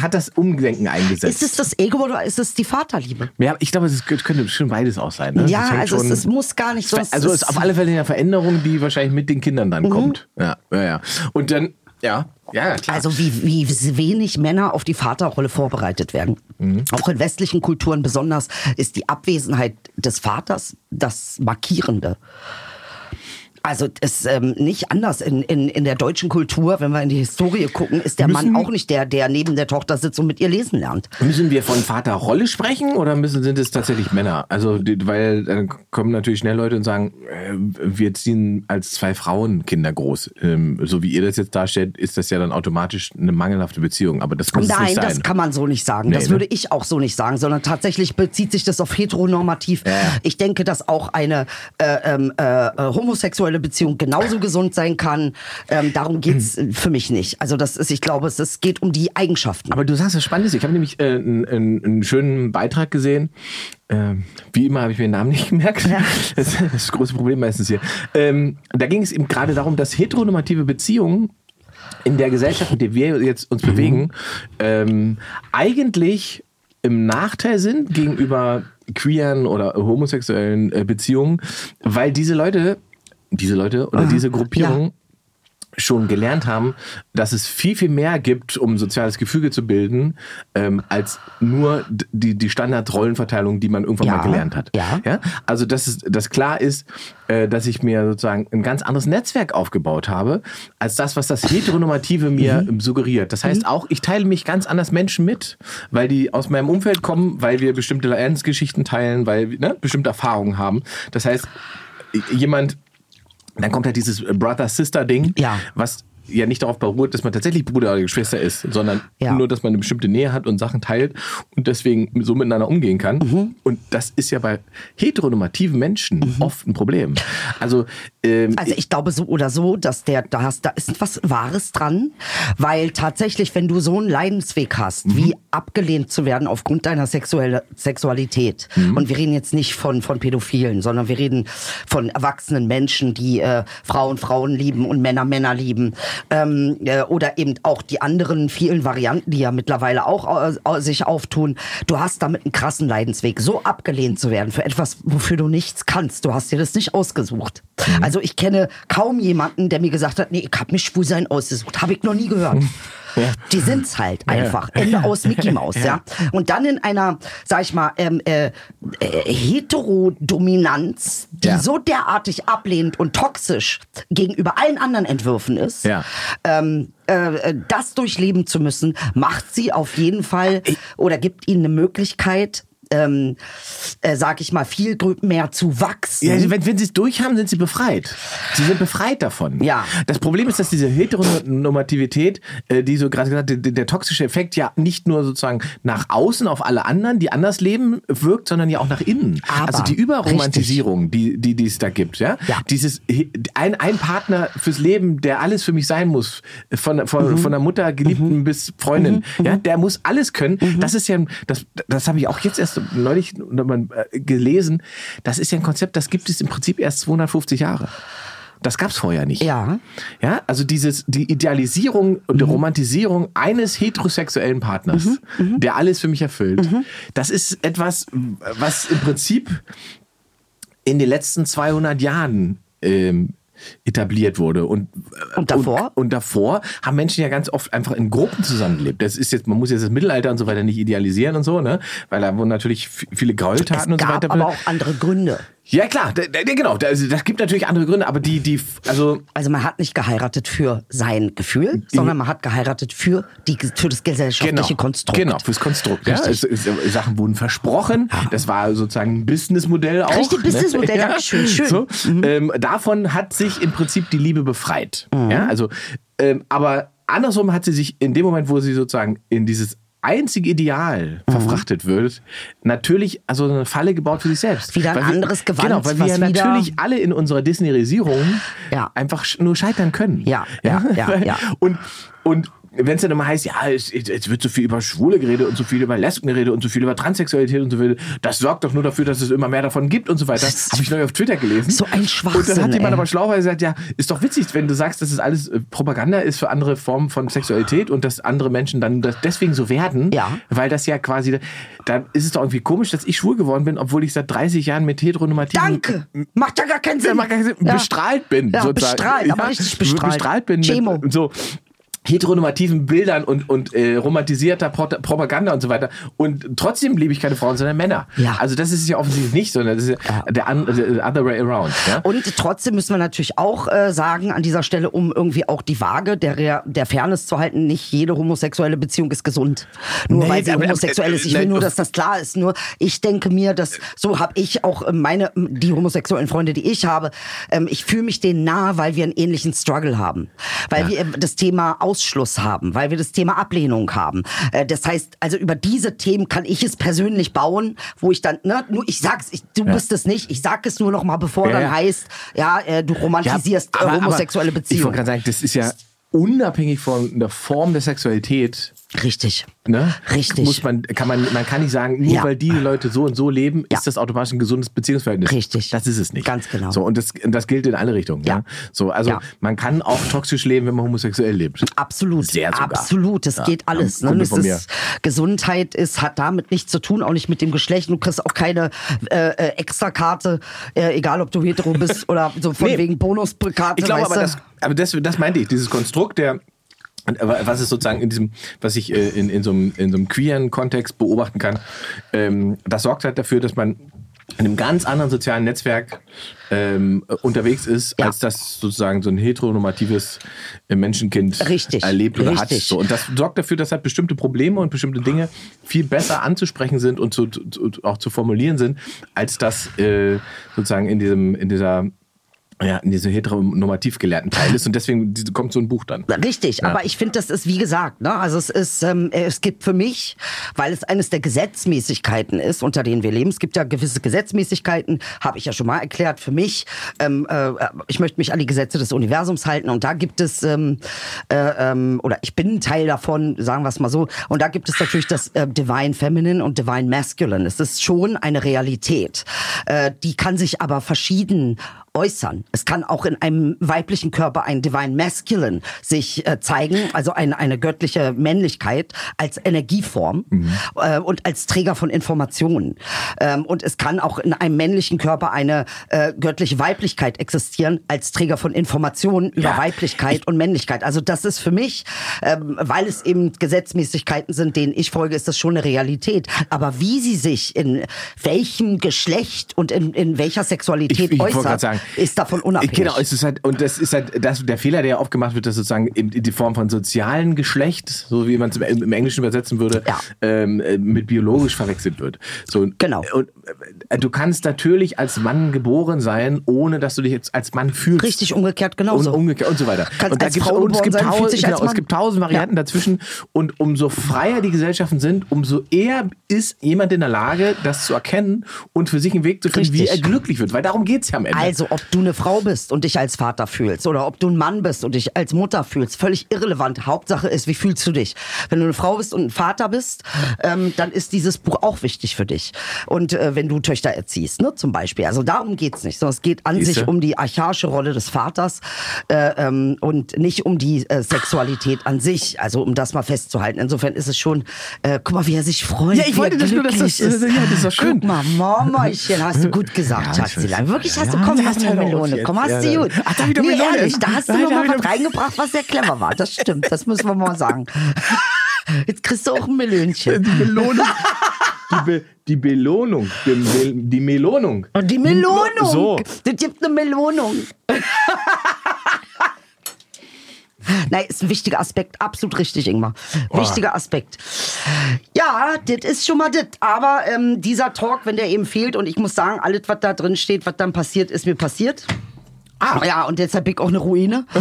hat das Umdenken eingesetzt. Ist es das Ego oder ist es die Vaterliebe? ja, ich glaube, es könnte schon beides auch sein. Ne? Ja, hängt also es, es muss gar nicht so. es also es ist auf alle Fälle eine Veränderung, die wahrscheinlich mit den Kindern Mhm. dann kommt. Ja, ja, ja. Und dann, ja, ja, klar. Also wie, wie wenig Männer auf die Vaterrolle vorbereitet werden. Mhm. Auch in westlichen Kulturen besonders ist die Abwesenheit des Vaters das Markierende. Also es ist ähm, nicht anders in, in, in der deutschen Kultur, wenn wir in die Historie gucken, ist der Müssen- Mann auch nicht der, der neben der Tochter sitzt und mit ihr lesen lernt. Müssen wir von Vaterrolle sprechen oder müssen, sind es tatsächlich Männer? Also, weil dann kommen natürlich schnell Leute und sagen, äh, wir ziehen als zwei Frauen Kinder groß. Ähm, so wie ihr das jetzt darstellt, ist das ja dann automatisch eine mangelhafte Beziehung. Aber das muss Nein, nicht sein. das kann man so nicht sagen. Nee, das ne? würde ich auch so nicht sagen, sondern tatsächlich bezieht sich das auf heteronormativ. Ja. Ich denke, dass auch eine äh, ähm, äh, homosexuelle Beziehung genauso gesund sein kann. Ähm, darum geht's Hm. für mich nicht. Also das ist, ich glaube, es, es geht um die Eigenschaften. Aber du sagst was Spannendes. Ich habe nämlich äh, einen, einen, schönen Beitrag gesehen. Ähm, wie immer habe ich mir den Namen nicht (laughs) gemerkt. Das ist das große Problem meistens hier. Ähm, da ging es eben gerade darum, dass heteronormative Beziehungen in der Gesellschaft, in der wir jetzt uns bewegen, ähm, eigentlich im Nachteil sind gegenüber queeren oder homosexuellen äh, Beziehungen, weil diese Leute, diese Leute oder diese Gruppierung ja. schon gelernt haben, dass es viel, viel mehr gibt, um soziales Gefüge zu bilden, ähm, als nur die, die Standardrollenverteilung, die man irgendwann Ja, mal gelernt hat. ja. Also, dass, es, dass klar ist, äh, dass ich mir sozusagen ein ganz anderes Netzwerk aufgebaut habe, als das, was das Heteronormative mir Mhm. suggeriert. Das heißt auch, ich teile mich ganz anders Menschen mit, weil die aus meinem Umfeld kommen, weil wir bestimmte Lerngeschichten teilen, weil wir ne, bestimmte Erfahrungen haben. Das heißt, jemand dann kommt halt dieses Brother-Sister-Ding, Ja. was ja nicht darauf beruht, dass man tatsächlich Bruder oder Geschwister ist, sondern Ja. nur, dass man eine bestimmte Nähe hat und Sachen teilt und deswegen so miteinander umgehen kann. Mhm. Und das ist ja bei heteronormativen Menschen oft ein Problem. Also, ähm, Also ich glaube so oder so, dass der, da, hast, da ist was Wahres dran, weil tatsächlich, wenn du so einen Leidensweg hast, Mhm. wie abgelehnt zu werden aufgrund deiner sexuelle, Sexualität, Mhm. und wir reden jetzt nicht von, von Pädophilen, sondern wir reden von erwachsenen Menschen, die äh, Frauen Frauen lieben und Männer Männer lieben, ähm, äh, oder eben auch die anderen vielen Varianten, die ja mittlerweile auch äh, äh, sich auftun. Du hast damit einen krassen Leidensweg, so abgelehnt zu werden für etwas, wofür du nichts kannst. Du hast dir das nicht ausgesucht. Also ich kenne kaum jemanden, der mir gesagt hat, nee, ich habe mir Schwulsein ausgesucht. Habe ich noch nie gehört. (laughs) Die sind's halt einfach. Ende aus Mickey Maus, ja. Und dann in einer, sag ich mal, ähm, äh, äh, Heterodominanz, die Ja. so derartig ablehnend und toxisch gegenüber allen anderen Entwürfen ist, Ja. ähm, äh, das durchleben zu müssen, macht sie auf jeden Fall oder gibt ihnen eine Möglichkeit, ähm, äh, sag ich mal, viel mehr zu wachsen. Ja, wenn, wenn sie es durch haben, sind sie befreit. Sie sind befreit davon. Ja. Das Problem ist, dass diese Heteronormativität, äh, die so gerade gesagt, der, der toxische Effekt ja nicht nur sozusagen nach außen auf alle anderen, die anders leben, wirkt, sondern ja auch nach innen. Aber, also die Überromantisierung, die, die, die es da gibt, ja. Ja. Dieses ein, ein Partner fürs Leben, der alles für mich sein muss, von, von, Mhm. von der Mutter, Geliebten bis Freundin, ja, der muss alles können. Mhm. Das ist ja, das, das habe ich auch jetzt erst neulich äh, gelesen. Das ist ja ein Konzept, das gibt es im Prinzip erst 250 Jahre. Das gab es vorher nicht. Ja. Ja, also dieses, die Idealisierung und die Romantisierung eines heterosexuellen Partners, der alles für mich erfüllt, das ist etwas, was im Prinzip in den letzten 200 Jahren ähm, etabliert wurde. Und, Und davor? Und, und davor haben Menschen ja ganz oft einfach in Gruppen zusammengelebt. Das ist jetzt, man muss jetzt das Mittelalter und so weiter nicht idealisieren und so, ne? Weil da wurden natürlich viele Es Gräueltaten und so weiter. aber auch andere Gründe. Ja, klar, da, da, genau. Das, das gibt natürlich andere Gründe, aber die, die, also Also man hat nicht geheiratet für sein Gefühl, sondern man hat geheiratet für, die, für das gesellschaftliche Konstrukt. Genau, fürs Konstrukt. Ja. Es, es, Sachen wurden versprochen. Das war sozusagen ein Businessmodell auch. Richtig, Businessmodell, Dankeschön, schön. So, ähm, davon hat sich im Prinzip die Liebe befreit. Mhm. Ja, also, ähm, aber andersrum hat sie sich in dem Moment, wo sie sozusagen in dieses einzige Ideal Mhm. verfrachtet wird, natürlich also eine Falle gebaut für sich selbst. Wieder ein Weil wir- anderes Gewand, Genau, weil wir ja natürlich alle in unserer Disneyisierung Ja. einfach nur scheitern können. Ja, ja, (laughs) ja, ja. Und, und wenn es dann immer heißt, ja, es, es wird so viel über Schwule geredet und so viel über Lesben geredet und so viel über Transsexualität und so viel, das sorgt doch nur dafür, dass es immer mehr davon gibt und so weiter. Habe ich neu auf Twitter gelesen. So ein Und dann Schwachsinn, hat jemand ey. aber schlauerweise gesagt, ja, ist doch witzig, wenn du sagst, dass es alles äh, Propaganda ist für andere Formen von Sexualität und dass andere Menschen dann deswegen so werden, Ja. weil das ja quasi, da ist es doch irgendwie komisch, dass ich schwul geworden bin, obwohl ich seit 30 Jahren mit heteronormativen Danke! Macht ja gar keinen Sinn. macht keinen Sinn. Ja. bestrahlt bin. Ja, sozusagen. bestrahlt, aber richtig bestrahlt. Bestrahlt bin Chemo. mit so heteronormativen Bildern und, und äh, romantisierter Pro Propaganda und so weiter. Und trotzdem liebe ich keine Frauen, sondern Männer. Ja. Also das ist ja offensichtlich nicht, sondern das ist ja, der, un the other way around. Ja? Und trotzdem müssen wir natürlich auch äh, sagen, an dieser Stelle, um irgendwie auch die Waage der, der Fairness zu halten, nicht jede homosexuelle Beziehung ist gesund. Nur Nee, weil sie aber- homosexuell ist. Ich will nur, dass das klar ist. Nur ich denke mir, dass so habe ich auch äh, meine, die homosexuellen Freunde, die ich habe, ähm, ich fühle mich denen nah, weil wir einen ähnlichen Struggle haben. Weil wir äh, das Thema Ausschluss haben, weil wir das Thema Ablehnung haben. Äh, das heißt, also über diese Themen kann ich es persönlich bauen, wo ich dann, ne, nur ich sag's, ich, du bist es nicht, ich sag es nur noch mal, bevor Ja, dann ja. heißt, ja, äh, du romantisierst äh, aber homosexuelle Ich wollte Beziehungen. gerade sagen, das ist ja unabhängig von der Form der Sexualität. Richtig. Ne? Richtig. Muss man, kann man, man kann nicht sagen, nur Ja. weil die Leute so und so leben, Ja. ist das automatisch ein gesundes Beziehungsverhältnis. Richtig. Das ist es nicht. Ganz genau. So, und das, das gilt in alle Richtungen. Ja. Ja. So, also man kann auch toxisch leben, wenn man homosexuell lebt. Absolut, Sehr sogar. absolut. Das geht alles. Ne? Das ist, Gesundheit ist, hat damit nichts zu tun, auch nicht mit dem Geschlecht. Du kriegst auch keine äh, äh, Extrakarte, äh, egal ob du hetero bist (laughs) oder so von Nee. wegen Bonuskarte. Ich glaube aber, das, aber das, das meinte ich, dieses Konstrukt der was es sozusagen in diesem, was ich äh, in, in, so einem, in so einem queeren Kontext beobachten kann, ähm, das sorgt halt dafür, dass man in einem ganz anderen sozialen Netzwerk ähm, äh, unterwegs ist, Ja. als das sozusagen so ein heteronormatives äh, Menschenkind Richtig, erlebt oder hat. richtig. So, und das sorgt dafür, dass halt bestimmte Probleme und bestimmte Dinge viel besser anzusprechen sind und zu, zu, auch zu formulieren sind, als das äh, sozusagen in diesem, in dieser ja, in diesem heteronormativ gelehrten Teil ist und deswegen kommt so ein Buch dann. Richtig, Ja. aber ich finde, das ist wie gesagt, ne? also es ist, ähm, es gibt für mich, weil es eines der Gesetzmäßigkeiten ist, unter denen wir leben, es gibt ja gewisse Gesetzmäßigkeiten, habe ich ja schon mal erklärt, für mich, ähm, äh, ich möchte mich an die Gesetze des Universums halten und da gibt es, ähm, äh, ähm, oder ich bin ein Teil davon, sagen wir es mal so, und da gibt es natürlich das äh, Divine Feminine und Divine Masculine. Es ist schon eine Realität, äh, die kann sich aber verschieden äußern. Es kann auch in einem weiblichen Körper ein Divine Masculine sich äh, zeigen, also eine, eine göttliche Männlichkeit als Energieform äh, und als Träger von Informationen. Ähm, und es kann auch in einem männlichen Körper eine äh, göttliche Weiblichkeit existieren als Träger von Informationen über Ja. Weiblichkeit und Männlichkeit. Also das ist für mich, ähm, weil es eben Gesetzmäßigkeiten sind, denen ich folge, ist das schon eine Realität. Aber wie sie sich in welchem Geschlecht und in, in welcher Sexualität Ich- ich gerade sagen, ist davon unabhängig. Genau, es ist halt, und das ist halt das, der Fehler, der oft gemacht wird, dass sozusagen in, in die Form von sozialen Geschlecht, so wie man es im, im Englischen übersetzen würde, Ja. ähm, äh, mit biologisch verwechselt wird. So, Genau. Und äh, du kannst natürlich als Mann geboren sein, ohne dass du dich jetzt als Mann fühlst. Richtig umgekehrt genauso. Und umgekehrt und so weiter. Kannst und da gibt's, und es geboren gibt sein, tausend, genau, es gibt tausend Varianten dazwischen. Und umso freier die Gesellschaften sind, umso eher ist jemand in der Lage, das zu erkennen und für sich einen Weg zu finden, wie Richtig. er glücklich wird. Weil darum geht's ja am Ende. Also, ob du eine Frau bist und dich als Vater fühlst oder ob du ein Mann bist und dich als Mutter fühlst, völlig irrelevant. Hauptsache ist, wie fühlst du dich? Wenn du eine Frau bist und ein Vater bist, ähm, dann ist dieses Buch auch wichtig für dich. Und äh, wenn du Töchter erziehst, ne, zum Beispiel. Also darum geht's nicht, sondern es geht an Siehste? sich um die archaische Rolle des Vaters äh, ähm, und nicht um die äh, Sexualität an sich. Also um das mal festzuhalten. Insofern ist es schon, äh, guck mal, wie er sich freut. Ja, ich wollte das nur, dass das- ist. ja, das ist doch schön. Guck mal, Mamachen, hast du gut gesagt, Ja, Schatzilein. Wirklich hast du, ja, komm, das hast eine Melone. Komm, hast Ja, du gut. Ach, da doch nee, Melone. ehrlich, da hast du Nein, noch da hab mal ich was reingebracht, was sehr clever war. Das stimmt, das müssen wir mal sagen. (laughs) Jetzt kriegst du auch ein Melönchen. Die Belohnung. (laughs) Die, Be die Belohnung. Die, Mel die Melonung. Und die Melonung. So. Das gibt eine Melonung. (laughs) Nein, ist ein wichtiger Aspekt. Absolut richtig, Ingmar. Wichtiger Aspekt. Ja, das ist schon mal das. Aber ähm, dieser Talk, wenn der eben fehlt, und ich muss sagen, alles, was da drin steht, was dann passiert, ist mir passiert. Ah. Ja, und deshalb bin ich auch eine Ruine. (laughs) äh,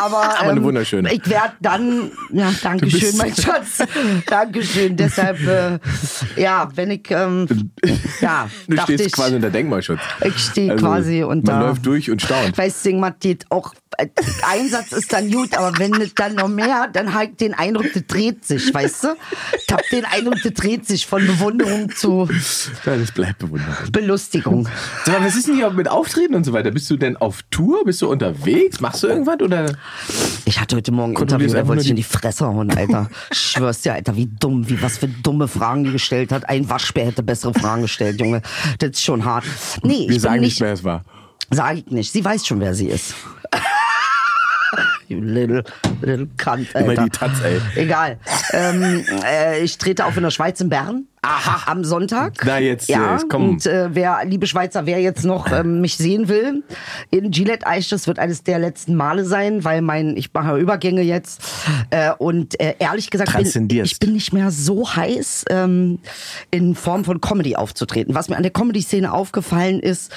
aber Aber eine ähm, wunderschöne. Ich werde dann, ja, danke schön, mein (laughs) Schatz. Dankeschön. Deshalb, äh, ja, wenn ich, ähm, ja, (laughs) Du stehst ich, quasi unter Denkmalschutz. ich stehe quasi unter. Man läuft durch und staunt. Weißt du, man geht auch, Einsatz ist dann gut, aber wenn es dann noch mehr, dann halt den Eindruck, das dreht sich, weißt du? Ich hab den Eindruck, das dreht sich von Bewunderung zu Ja, das bleibt bewundernd. Belustigung. Mal, was ist denn hier mit Auftreten und so weiter? Bist du denn auf Tour? Bist du unterwegs? Machst du irgendwas? Oder? Ich hatte heute Morgen ein Interview, da wollte ich in die- Fresse hauen, Alter. Ich schwör's dir, Alter, wie dumm, wie was für dumme Fragen die gestellt hat. Ein Waschbär hätte bessere Fragen gestellt, Junge. Das ist schon hart. Nee, Wir ich sagen bin nicht, nicht, wer es war. sag ich nicht. Sie weiß schon, wer sie ist. (laughs) You little, little cunt, Alter. Immer die Taz, ey. Egal. Ähm, äh, ich trete auf in der Schweiz in Bern. Aha. Am Sonntag. Na, jetzt, ja. äh, komm. Und äh, wer, liebe Schweizer, wer jetzt noch ähm, mich sehen will, in Gillette Eiches wird eines der letzten Male sein, weil mein, ich mache Übergänge jetzt. Äh, und äh, ehrlich gesagt, bin, ich bin nicht mehr so heiß, ähm, in Form von Comedy aufzutreten. Was mir an der Comedy-Szene aufgefallen ist,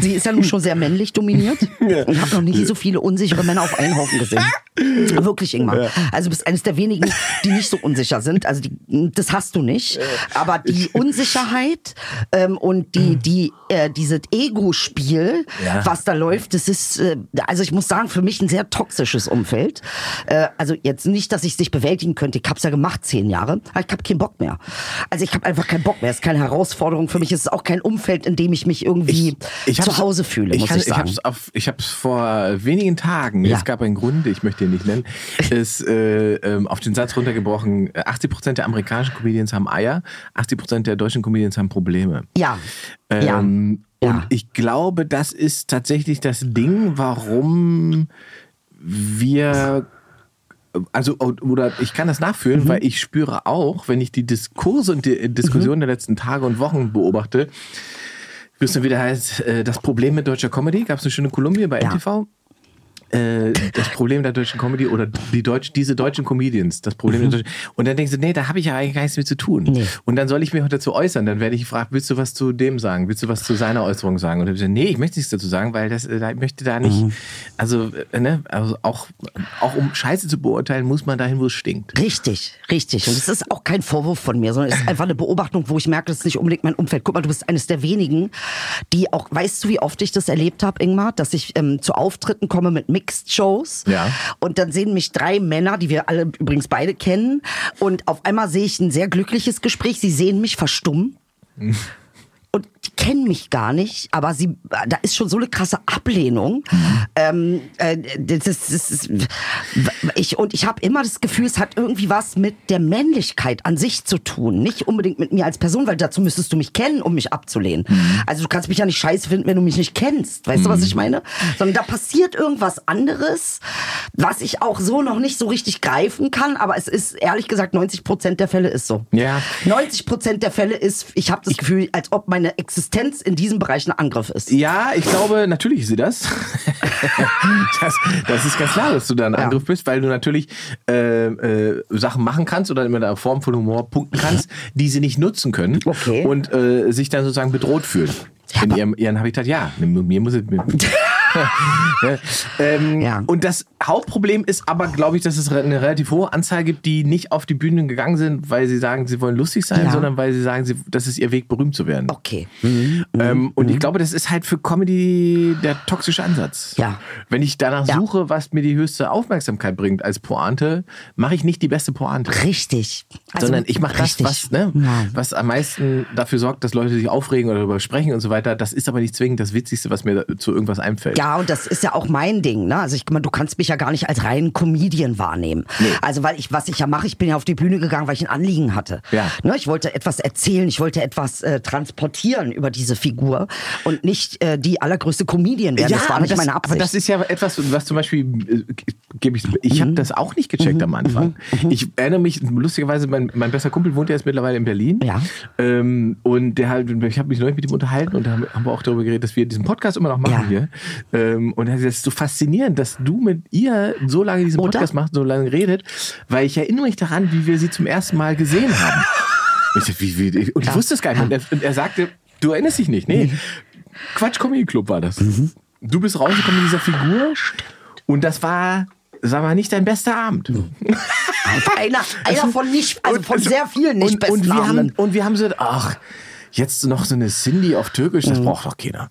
sie ist ja nun schon sehr männlich dominiert. (laughs) Und habe noch nie so viele unsichere Männer auf einen Haufen gesehen. Wirklich, Ingmar. Also du bist eines der wenigen, die nicht so unsicher sind. Also die, das hast du nicht. Aber die Unsicherheit ähm, und die, die, äh, dieses Ego-Spiel, Ja. was da läuft, das ist, äh, also ich muss sagen, für mich ein sehr toxisches Umfeld. Äh, also jetzt nicht, dass ich es nicht bewältigen könnte. Ich habe es ja gemacht zehn Jahre, aber ich habe keinen Bock mehr. Also ich habe einfach keinen Bock mehr. Es ist keine Herausforderung für mich. Es ist auch kein Umfeld, in dem ich mich irgendwie zu hab's- Hause fühle, muss kann- ich sagen. ich habe es vor wenigen Tagen, Ja. es gab einen Grund, ich möchte ihn nicht nennen, (laughs) ist äh, ähm, auf den Satz runtergebrochen, äh, 80% der amerikanischen Comedians haben Eier, 80% der deutschen Comedians haben Probleme. ja. Ähm, Ja. Und ich glaube, das ist tatsächlich das Ding, warum wir also oder ich kann das nachfühlen, weil ich spüre auch, wenn ich die Diskurse und die Diskussionen der letzten Tage und Wochen beobachte, wie es dann wieder heißt, äh, das Problem mit deutscher Comedy, gab es eine schöne Kolumne bei Ja. NTV. Äh, das Problem der deutschen Comedy oder die Deutsch, diese deutschen Comedians, das Problem der deutschen. Und dann denkst du, nee, da habe ich ja eigentlich gar nichts mit zu tun. Nee. Und dann soll ich mich dazu äußern. Dann werde ich gefragt, willst du was zu dem sagen? Willst du was zu seiner Äußerung sagen? Und dann ich nee, ich möchte nichts dazu sagen, weil das, äh, da- ich möchte da nicht, also, äh, ne, also auch, auch um Scheiße zu beurteilen, muss man dahin, wo es stinkt. Richtig, richtig. Und es ist auch kein Vorwurf von mir, sondern es ist einfach eine Beobachtung, wo ich merke, das ist nicht unbedingt mein Umfeld. Guck mal, du bist eines der wenigen, die auch, weißt du, wie oft ich das erlebt habe, Ingmar, dass ich ähm, zu Auftritten komme mit Mixed-Shows Ja. und dann sehen mich drei Männer, die wir alle übrigens beide kennen und auf einmal sehe ich ein sehr glückliches Gespräch. Sie sehen mich verstummen. Und die kennen mich gar nicht, aber sie, da ist schon so eine krasse Ablehnung. Ähm, äh, das, das, ist- ich, und ich habe immer das Gefühl, es hat irgendwie was mit der Männlichkeit an sich zu tun. Nicht unbedingt mit mir als Person, weil dazu müsstest du mich kennen, um mich abzulehnen. Also du kannst mich ja nicht scheiße finden, wenn du mich nicht kennst. Weißt du, was ich meine? Sondern da passiert irgendwas anderes, was ich auch so noch nicht so richtig greifen kann. Aber es ist, ehrlich gesagt, 90 Prozent der Fälle ist so. Ja. 90 Prozent der Fälle ist, ich habe das Gefühl, als ob meine Existenz in diesem Bereich ein Angriff ist. Ja, ich glaube, natürlich ist sie das. (laughs) das. Das ist ganz klar, dass du da ein Ja. Angriff bist, weil du natürlich äh, äh, Sachen machen kannst oder mit einer Form von Humor punkten kannst, die sie nicht nutzen können Okay. und äh, sich dann sozusagen bedroht fühlen. in ihrem, ihren Habitat, ja, mir muss es. (laughs) ja, ähm, Ja. Und das Hauptproblem ist aber, glaube ich, dass es eine relativ hohe Anzahl gibt, die nicht auf die Bühnen gegangen sind, weil sie sagen, sie wollen lustig sein, Ja. sondern weil sie sagen, sie, das ist ihr Weg, berühmt zu werden. Okay. Ähm, und ich glaube, das ist halt für Comedy der toxische Ansatz. Ja. Wenn ich danach Ja. suche, was mir die höchste Aufmerksamkeit bringt als Pointe, mache ich nicht die beste Pointe. Richtig. Also, sondern ich mache das, was, ne, Ja. was am meisten dafür sorgt, dass Leute sich aufregen oder darüber sprechen und so weiter. Das ist aber nicht zwingend das Witzigste, was mir zu irgendwas einfällt. Ja, und das ist ja auch mein Ding, ne? Also ich meine, du kannst mich ja gar nicht als reinen Comedian wahrnehmen. Also weil ich, was ich ja mache, ich bin ja auf die Bühne gegangen, weil ich ein Anliegen hatte. Ja. Ne? Ich wollte etwas erzählen, ich wollte etwas äh, transportieren über diese Figur und nicht äh, die allergrößte Comedian werden. das war aber nicht meine aber Absicht. das ist ja etwas, was zum Beispiel, äh, gebe ich, ich Mhm. habe das auch nicht gecheckt am Anfang. Ich erinnere mich, lustigerweise, mein, mein bester Kumpel wohnt ja jetzt mittlerweile in Berlin. Ja. Ähm, und der halt, ich habe mich neulich mit ihm unterhalten und da haben haben wir auch darüber geredet, dass wir diesen Podcast immer noch machen Ja. hier. Ähm, und das ist so faszinierend, dass du mit ihr so lange diesen? Podcast machst, so lange redet, weil ich erinnere mich daran, wie wir sie zum ersten Mal gesehen haben. (laughs) Ich sag, wie, wie, und ich wusste es gar nicht. Und er, und er sagte, du erinnerst dich nicht. Nee, Quatsch Comedy Club war das. Du bist rausgekommen mit dieser Figur und das war, sag mal, nicht dein bester Abend. (laughs) einer, einer von nicht, also von sehr vielen nicht und, besten und wir haben Abenden. Und wir haben so, ach, jetzt noch so eine Cindy auf Türkisch, Mhm. das braucht doch keiner.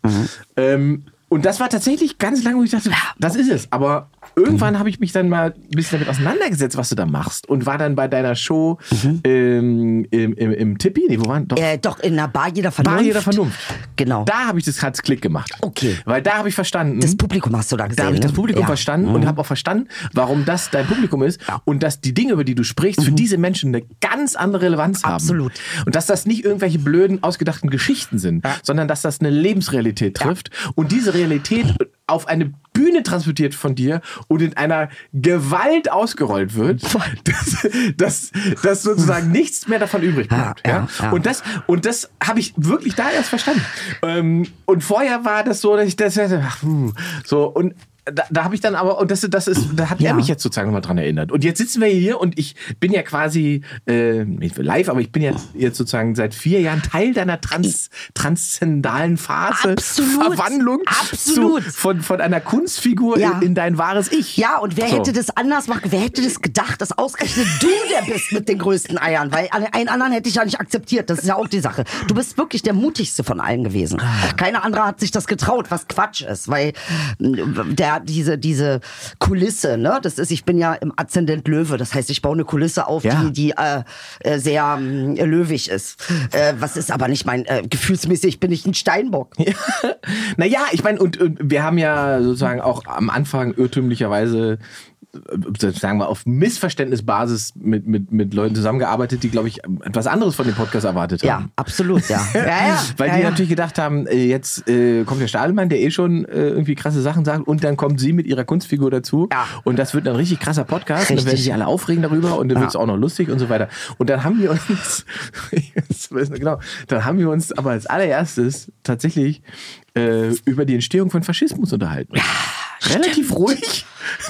Ähm, und das war tatsächlich ganz lange, wo ich dachte, das ist es. Aber irgendwann habe ich mich dann mal ein bisschen damit auseinandergesetzt, was du da machst. Und war dann bei deiner Show ähm, im, im, im Tippi, nee, wo waren doch? Mhm. Äh, doch in der Bar jeder Vernunft. Bar jeder Vernunft. Genau. Da habe ich das hat's Klick gemacht. Okay. Weil da habe ich verstanden. das Publikum hast du da gesehen. Da habe ich das ne? Publikum Ja. verstanden und habe auch verstanden, warum das dein Publikum ist und dass die Dinge, über die du sprichst, für diese Menschen eine ganz andere Relevanz haben. Mhm. Absolut. Und dass das nicht irgendwelche blöden, ausgedachten Geschichten sind, sondern dass das eine Lebensrealität trifft und diese Realität auf eine Bühne transportiert von dir und in einer Gewalt ausgerollt wird, (laughs) dass, dass, dass sozusagen nichts mehr davon übrig bleibt. Ja, Ja, ja. Und das, und das habe ich wirklich da erst verstanden. Ähm, und vorher war das so, dass ich das ach, hm, so und da, da habe ich dann aber, und das, das ist, da hat Ja. er mich jetzt sozusagen nochmal dran erinnert. Und jetzt sitzen wir hier und ich bin ja quasi äh, nicht live, aber ich bin ja jetzt sozusagen seit vier Jahren Teil deiner trans, transzendalen Phase. Absolut. Verwandlung Absolut. Zu, von, von einer Kunstfigur Ja. in, in dein wahres Ich. Ja, und wer So. hätte das anders machen? Wer hätte das gedacht, dass ausgerechnet du der bist mit den größten Eiern? Weil einen anderen hätte ich ja nicht akzeptiert. Das ist ja auch die Sache. Du bist wirklich der mutigste von allen gewesen. Ah. Keiner andere hat sich das getraut, was Quatsch ist, weil mm, der diese diese Kulisse, ne, das ist, ich bin ja im Aszendent Löwe, das heißt, ich baue eine Kulisse auf, Ja. die die äh, äh, sehr mm, löwig ist. Äh, was ist aber nicht mein äh, gefühlsmäßig bin ich ein Steinbock. (laughs) Naja, ich meine, und, und wir haben ja sozusagen auch am Anfang irrtümlicherweise äh, sagen wir, auf Missverständnisbasis mit, mit, mit Leuten zusammengearbeitet, die, glaube ich, etwas anderes von dem Podcast erwartet Ja, haben. absolut, (laughs) ja. ja, ja Weil ja, die ja. natürlich gedacht haben, äh, jetzt äh, kommt der Stadelmann, der eh schon äh, irgendwie krasse Sachen sagt, und dann kommt sie mit ihrer Kunstfigur dazu. Ja. Und das wird ein richtig krasser Podcast. Und dann Richtig. werden sich alle aufregen darüber und dann Ja. wird es auch noch lustig und so weiter. Und dann haben wir uns, (laughs) ich weiß nicht genau, dann haben wir uns aber als allererstes tatsächlich äh, über die Entstehung von Faschismus unterhalten. Relativ ruhig.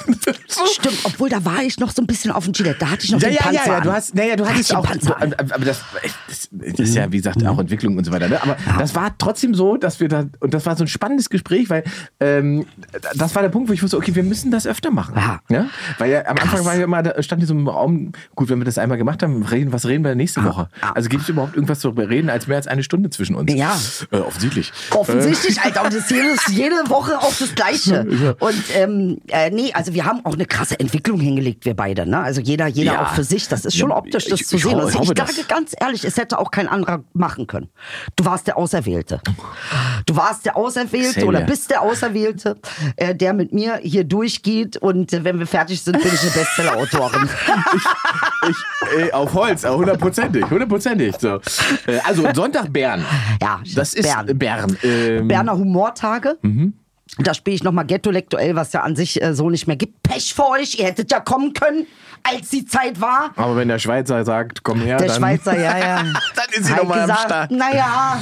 (laughs) Stimmt, obwohl da war ich noch so ein bisschen auf dem Gillette. Da hatte ich noch Ja, den ja, Panzer ja, ja, du hast, naja, du hattest auch, Panzer an. aber das, das, das ist ja, wie gesagt, auch Entwicklung und so weiter. Ne? Aber das war trotzdem so, dass wir da, und das war so ein spannendes Gespräch, weil ähm, das war der Punkt, wo ich wusste, okay, wir müssen das öfter machen. Ja. Weil ja am Anfang war ja immer, da stand hier so im Raum, gut, wenn wir das einmal gemacht haben, reden, was reden wir nächste Woche? ah. Also gibt es überhaupt irgendwas zu reden, als mehr als eine Stunde zwischen uns? Ja. Äh, offensichtlich. Offensichtlich, Alter. Und das ist jedes, jede Woche auch das Gleiche. (laughs) Und ähm, äh, nee, also wir haben auch eine krasse Entwicklung hingelegt, wir beide. Ne? Also jeder, jeder Ja. auch für sich. Das ist schon optisch, das ich- zu ich sehen. hoffe- Also ich sage das. ganz ehrlich, es hätte auch kein anderer machen können. Du warst der Auserwählte. Du warst der Auserwählte Same oder bist der Auserwählte, äh, der mit mir hier durchgeht. Und äh, wenn wir fertig sind, bin ich eine Bestseller-Autorin. (laughs) Ich, äh, auf Holz, hundertprozentig, hundertprozentig. So. Äh, also Sonntag Bern. Ja, das ist Bern. Bern. Ähm, Berner Humortage. Da spiele ich nochmal Ghetto-Lektuell, was ja an sich äh, so nicht mehr gibt. Pech für euch, ihr hättet ja kommen können, als die Zeit war. Aber wenn der Schweizer sagt, komm her, Der dann, Schweizer, ja, ja. (laughs) dann ist sie nochmal am Start. Naja,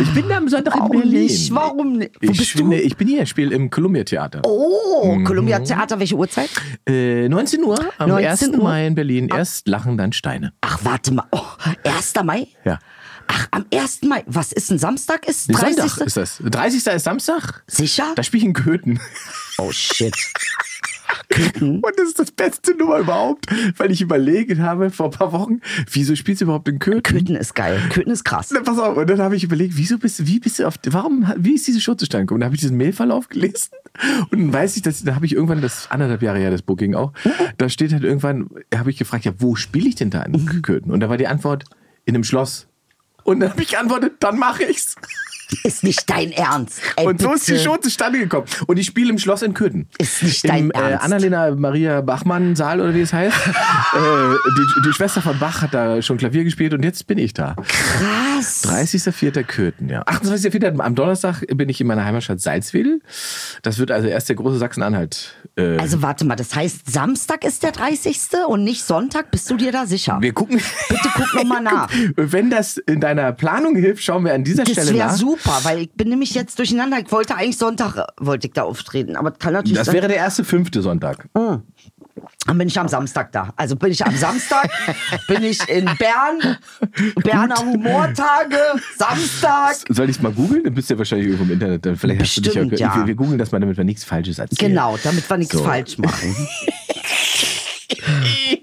Ich bin da am Sonntag in warum Berlin. nicht? Warum nicht? Wo Ich, bist finde, du? ich bin hier, ich spiele im Columbia Theater. Oh, Columbia Theater, welche Uhrzeit? Äh, 19 Uhr am 19 1. Uhr? Mai in Berlin. Erst lachen, dann Steine. Ach, warte mal. Oh, 1. Mai? Ja. Ach, am 1. Mai. Was ist ein Samstag? Ist Nee, 30. Sonntag ist das. 30. ist Samstag. Sicher? Da spiele ich in Köthen. Oh, shit. (laughs) Und das ist das beste Nummer überhaupt, weil ich überlegt habe vor ein paar Wochen, wieso spielst du überhaupt in Köthen? Köthen ist geil. Köthen ist krass. Na, pass auf, und dann habe ich überlegt, wieso bist du, wie bist du auf, warum, wie ist diese Show zustande gekommen? Da habe ich diesen Mailverlauf gelesen und dann weiß ich, dass, da habe ich irgendwann, das anderthalb Jahre her, das Booking auch, da steht halt irgendwann, habe ich gefragt, ja, wo spiele ich denn da in Köthen? Und da war die Antwort, in einem Schloss. Und dann habe ich geantwortet, dann mache ich's. Ist nicht dein Ernst. Ey, Und so ist die bitte. Show zustande gekommen. Und ich spiele im Schloss in Köthen. Ist nicht dein Im, äh, Ernst. Annalena Maria Bachmann Saal oder wie es heißt. (laughs) äh, die, die Schwester von Bach hat da schon Klavier gespielt und jetzt bin ich da. Krass. 30.04. Köthen, ja. 28.04. am Donnerstag bin ich in meiner Heimatstadt Salzwedel. Das wird also erst der große Sachsen-Anhalt. Äh, Also warte mal, das heißt, Samstag ist der 30. und nicht Sonntag? Bist du dir da sicher? wir gucken. Bitte guck noch mal (laughs) nach. Wenn das in deiner Planung hilft, schauen wir an dieser Das Stelle nach. super, weil ich bin nämlich jetzt durcheinander. Ich wollte eigentlich Sonntag, äh, wollte ich da auftreten, aber kann natürlich Das sein. wäre der erste fünfte Sonntag. Dann bin ich am Samstag da. Also bin ich am Samstag, (laughs) bin ich in Bern, Berner Humortage, Samstag. Soll ich es mal googeln? Dann bist du ja wahrscheinlich irgendwo im Internet. Dann Vielleicht hast du dich Bestimmt, ja, ja. Wir, wir googeln das mal, damit wir nichts Falsches erzählen. Genau, damit wir nichts So. falsch machen. (laughs)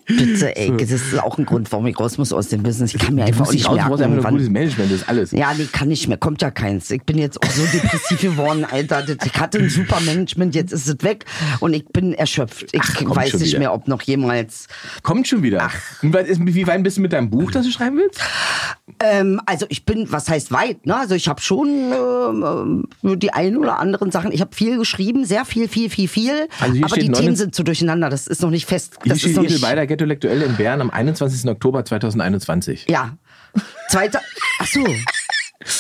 Bitte, ey, das ist auch ein Grund, warum ich raus muss aus dem Business. Ich kann mir Du einfach nicht raus, du merken. brauchst einfach wann- gutes Management, das ist alles. Ja, nee, kann nicht mehr, kommt ja keins. Ich bin jetzt auch so depressiv geworden, Alter. Ich hatte ein super Management, jetzt ist es weg und ich bin erschöpft. Ich Ach, weiß nicht wieder. mehr, ob noch jemals. Kommt schon wieder. Ist- Wie weit bist du mit deinem Buch, das du schreiben willst? Ähm, also ich bin, was heißt weit, ne? Also ich habe schon ähm, die ein oder anderen Sachen. Ich habe viel geschrieben, sehr viel, viel, viel, viel. Also hier aber die 19 Themen sind so durcheinander. Das ist noch nicht fest. Hier Das steht ist noch nicht. Beider Ghetto-Lektuell in Bern am 21. Oktober 2021. Ja. Zweiter. Ach so.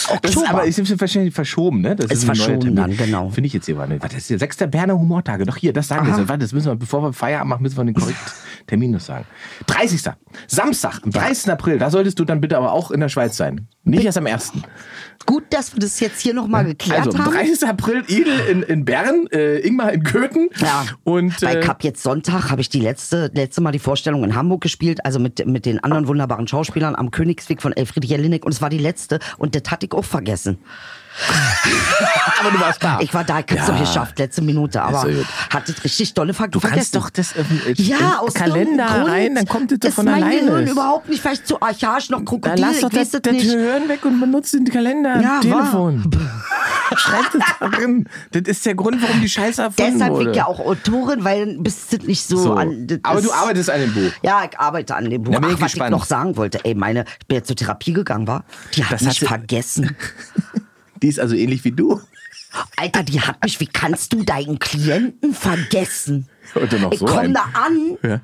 Oktober. ist aber ist wahrscheinlich verschoben, ne? Das Ist neuer verschoben dann, genau. Finde ich jetzt hier. Warte, das ist der 6. Berner Humortage. Doch hier, das sagen wir. jetzt. Warte, das müssen wir, bevor wir Feierabend machen, müssen wir den korrekten (laughs) Termin noch sagen. 30. Samstag, am 30. April. Da solltest du dann bitte aber auch in der Schweiz sein. Nicht erst am 1. Gut, dass wir das jetzt hier nochmal geklärt Also, haben. 30. April Edel in, in Bern, äh, Ingmar in Köthen. Ja, Und äh, ich hab jetzt Sonntag, habe ich die letzte, letzte Mal die Vorstellung in Hamburg gespielt, also mit, mit den anderen wunderbaren Schauspielern am Königsweg von Elfriede Jelinek und es war die letzte und das hatte ich auch vergessen. (laughs) aber du warst da. Ich war da, ich hab's Ja. doch geschafft, letzte Minute, aber sehr gut. hat das richtig dolle ver Du vergessen. kannst doch das ähm, äh, ja, im aus Kalender Grund rein, dann kommt das doch ist von mein alleine. Gehirn überhaupt nicht vielleicht zu archaisch noch Dann Krokodil, lass doch das, das das. Hören weg und benutzt den Kalender, Ja, Telefon. (laughs) Schreib das da drin. Das ist der Grund, warum die Scheiße erfunden Deshalb bin wurde. ich ja auch Autorin, weil dann bist du nicht so, So. an. das Aber du arbeitest an dem Buch. Ja, ich arbeite an dem Buch. Da bin ich Ach, was gespannt. ich noch sagen wollte, ey, meine, ich bin jetzt zur Therapie gegangen, war. Die hat Das mich vergessen. (laughs) Die ist also ähnlich wie du. Alter, die hat mich, wie kannst du deinen Klienten vergessen? Und dann noch ich so komm ein- da an Ja.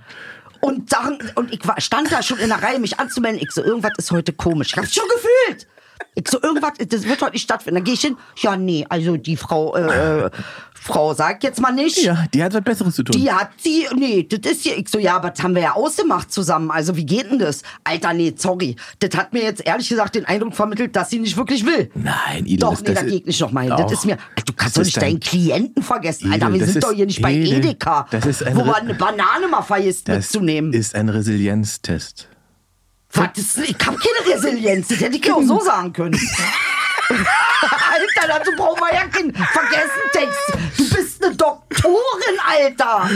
und, sagen, und ich war, stand da schon in der Reihe, mich anzumelden. Ich so, irgendwas ist heute komisch. Ich hab's schon gefühlt. Ich so, irgendwas, das wird heute nicht stattfinden. Dann gehe ich hin. Ja, nee, also die Frau, äh, äh, Frau sagt jetzt mal nicht. Ja, die hat was Besseres zu tun. Die hat sie, nee, das ist hier, ich so, ja, aber das haben wir ja ausgemacht zusammen. Also, wie geht denn das? Alter, nee, sorry. Das hat mir jetzt ehrlich gesagt den Eindruck vermittelt, dass sie nicht wirklich will. Nein, Idel, Doch, das, nee, das da ich nicht noch mal hin. Doch. Das ist mir, du kannst doch nicht dein- deinen Klienten vergessen. Alter, Edel, wir das sind doch ist- hier nicht bei Edel, Edeka, das ist ein wo man eine Banane mal vergisst das mitzunehmen. ist ein Resilienztest. Was, ich hab keine Resilienz, das hätte ich ja auch so (laughs) sagen können. (laughs) Alter, dazu brauchen wir ja keinen Vergessen-Text. Du bist eine Doktorin, Alter.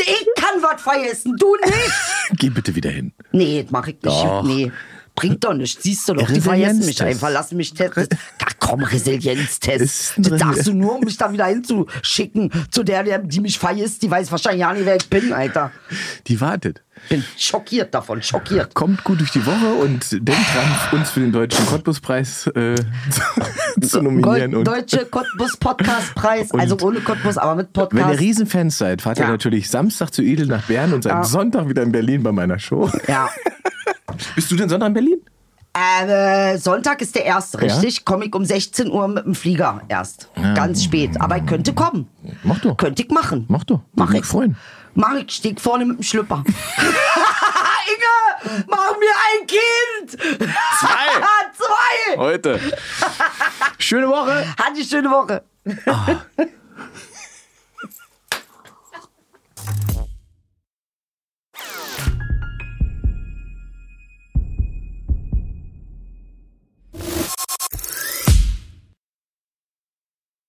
Ich kann was vergessen, du nicht. Geh bitte wieder hin. Nee, das mach ich nicht. Doch. Nee. Bringt doch nichts, siehst du doch. Die vergessen mich einfach, lassen mich testen. Ach komm, Resilienztest. Das darfst du nur, um mich da wieder hinzuschicken. Zu der, der- die mich vergisst, die weiß wahrscheinlich ja nicht, wer ich bin, Alter. Die wartet. Bin schockiert davon, schockiert. Kommt gut durch die Woche und denkt dran, uns für den deutschen Cottbus-Preis äh, (laughs) zu, nominieren. Gold, Und Deutsche Cottbus Podcast Preis, also ohne Cottbus, aber mit wenn ihr Podcast. Riesenfans seid, fahrt ihr Ja. natürlich Samstag zu Edel nach Bern und seid Ja. Sonntag wieder in Berlin bei meiner Show. Ja. (laughs) Bist du denn Sonntag in Berlin? Äh, Sonntag ist der erste, richtig? Komme ich um 16 Uhr mit dem Flieger erst. Ganz spät. Aber ich könnte kommen. Mach doch. Könnte ich machen. Mach doch. Mach ich. mich freuen. Mach ich, steig vorne mit dem Schlüpper. (laughs) Inge, mach mir ein Kind! Zwei. (laughs) Zwei! Heute. Schöne Woche. Hat eine schöne Woche.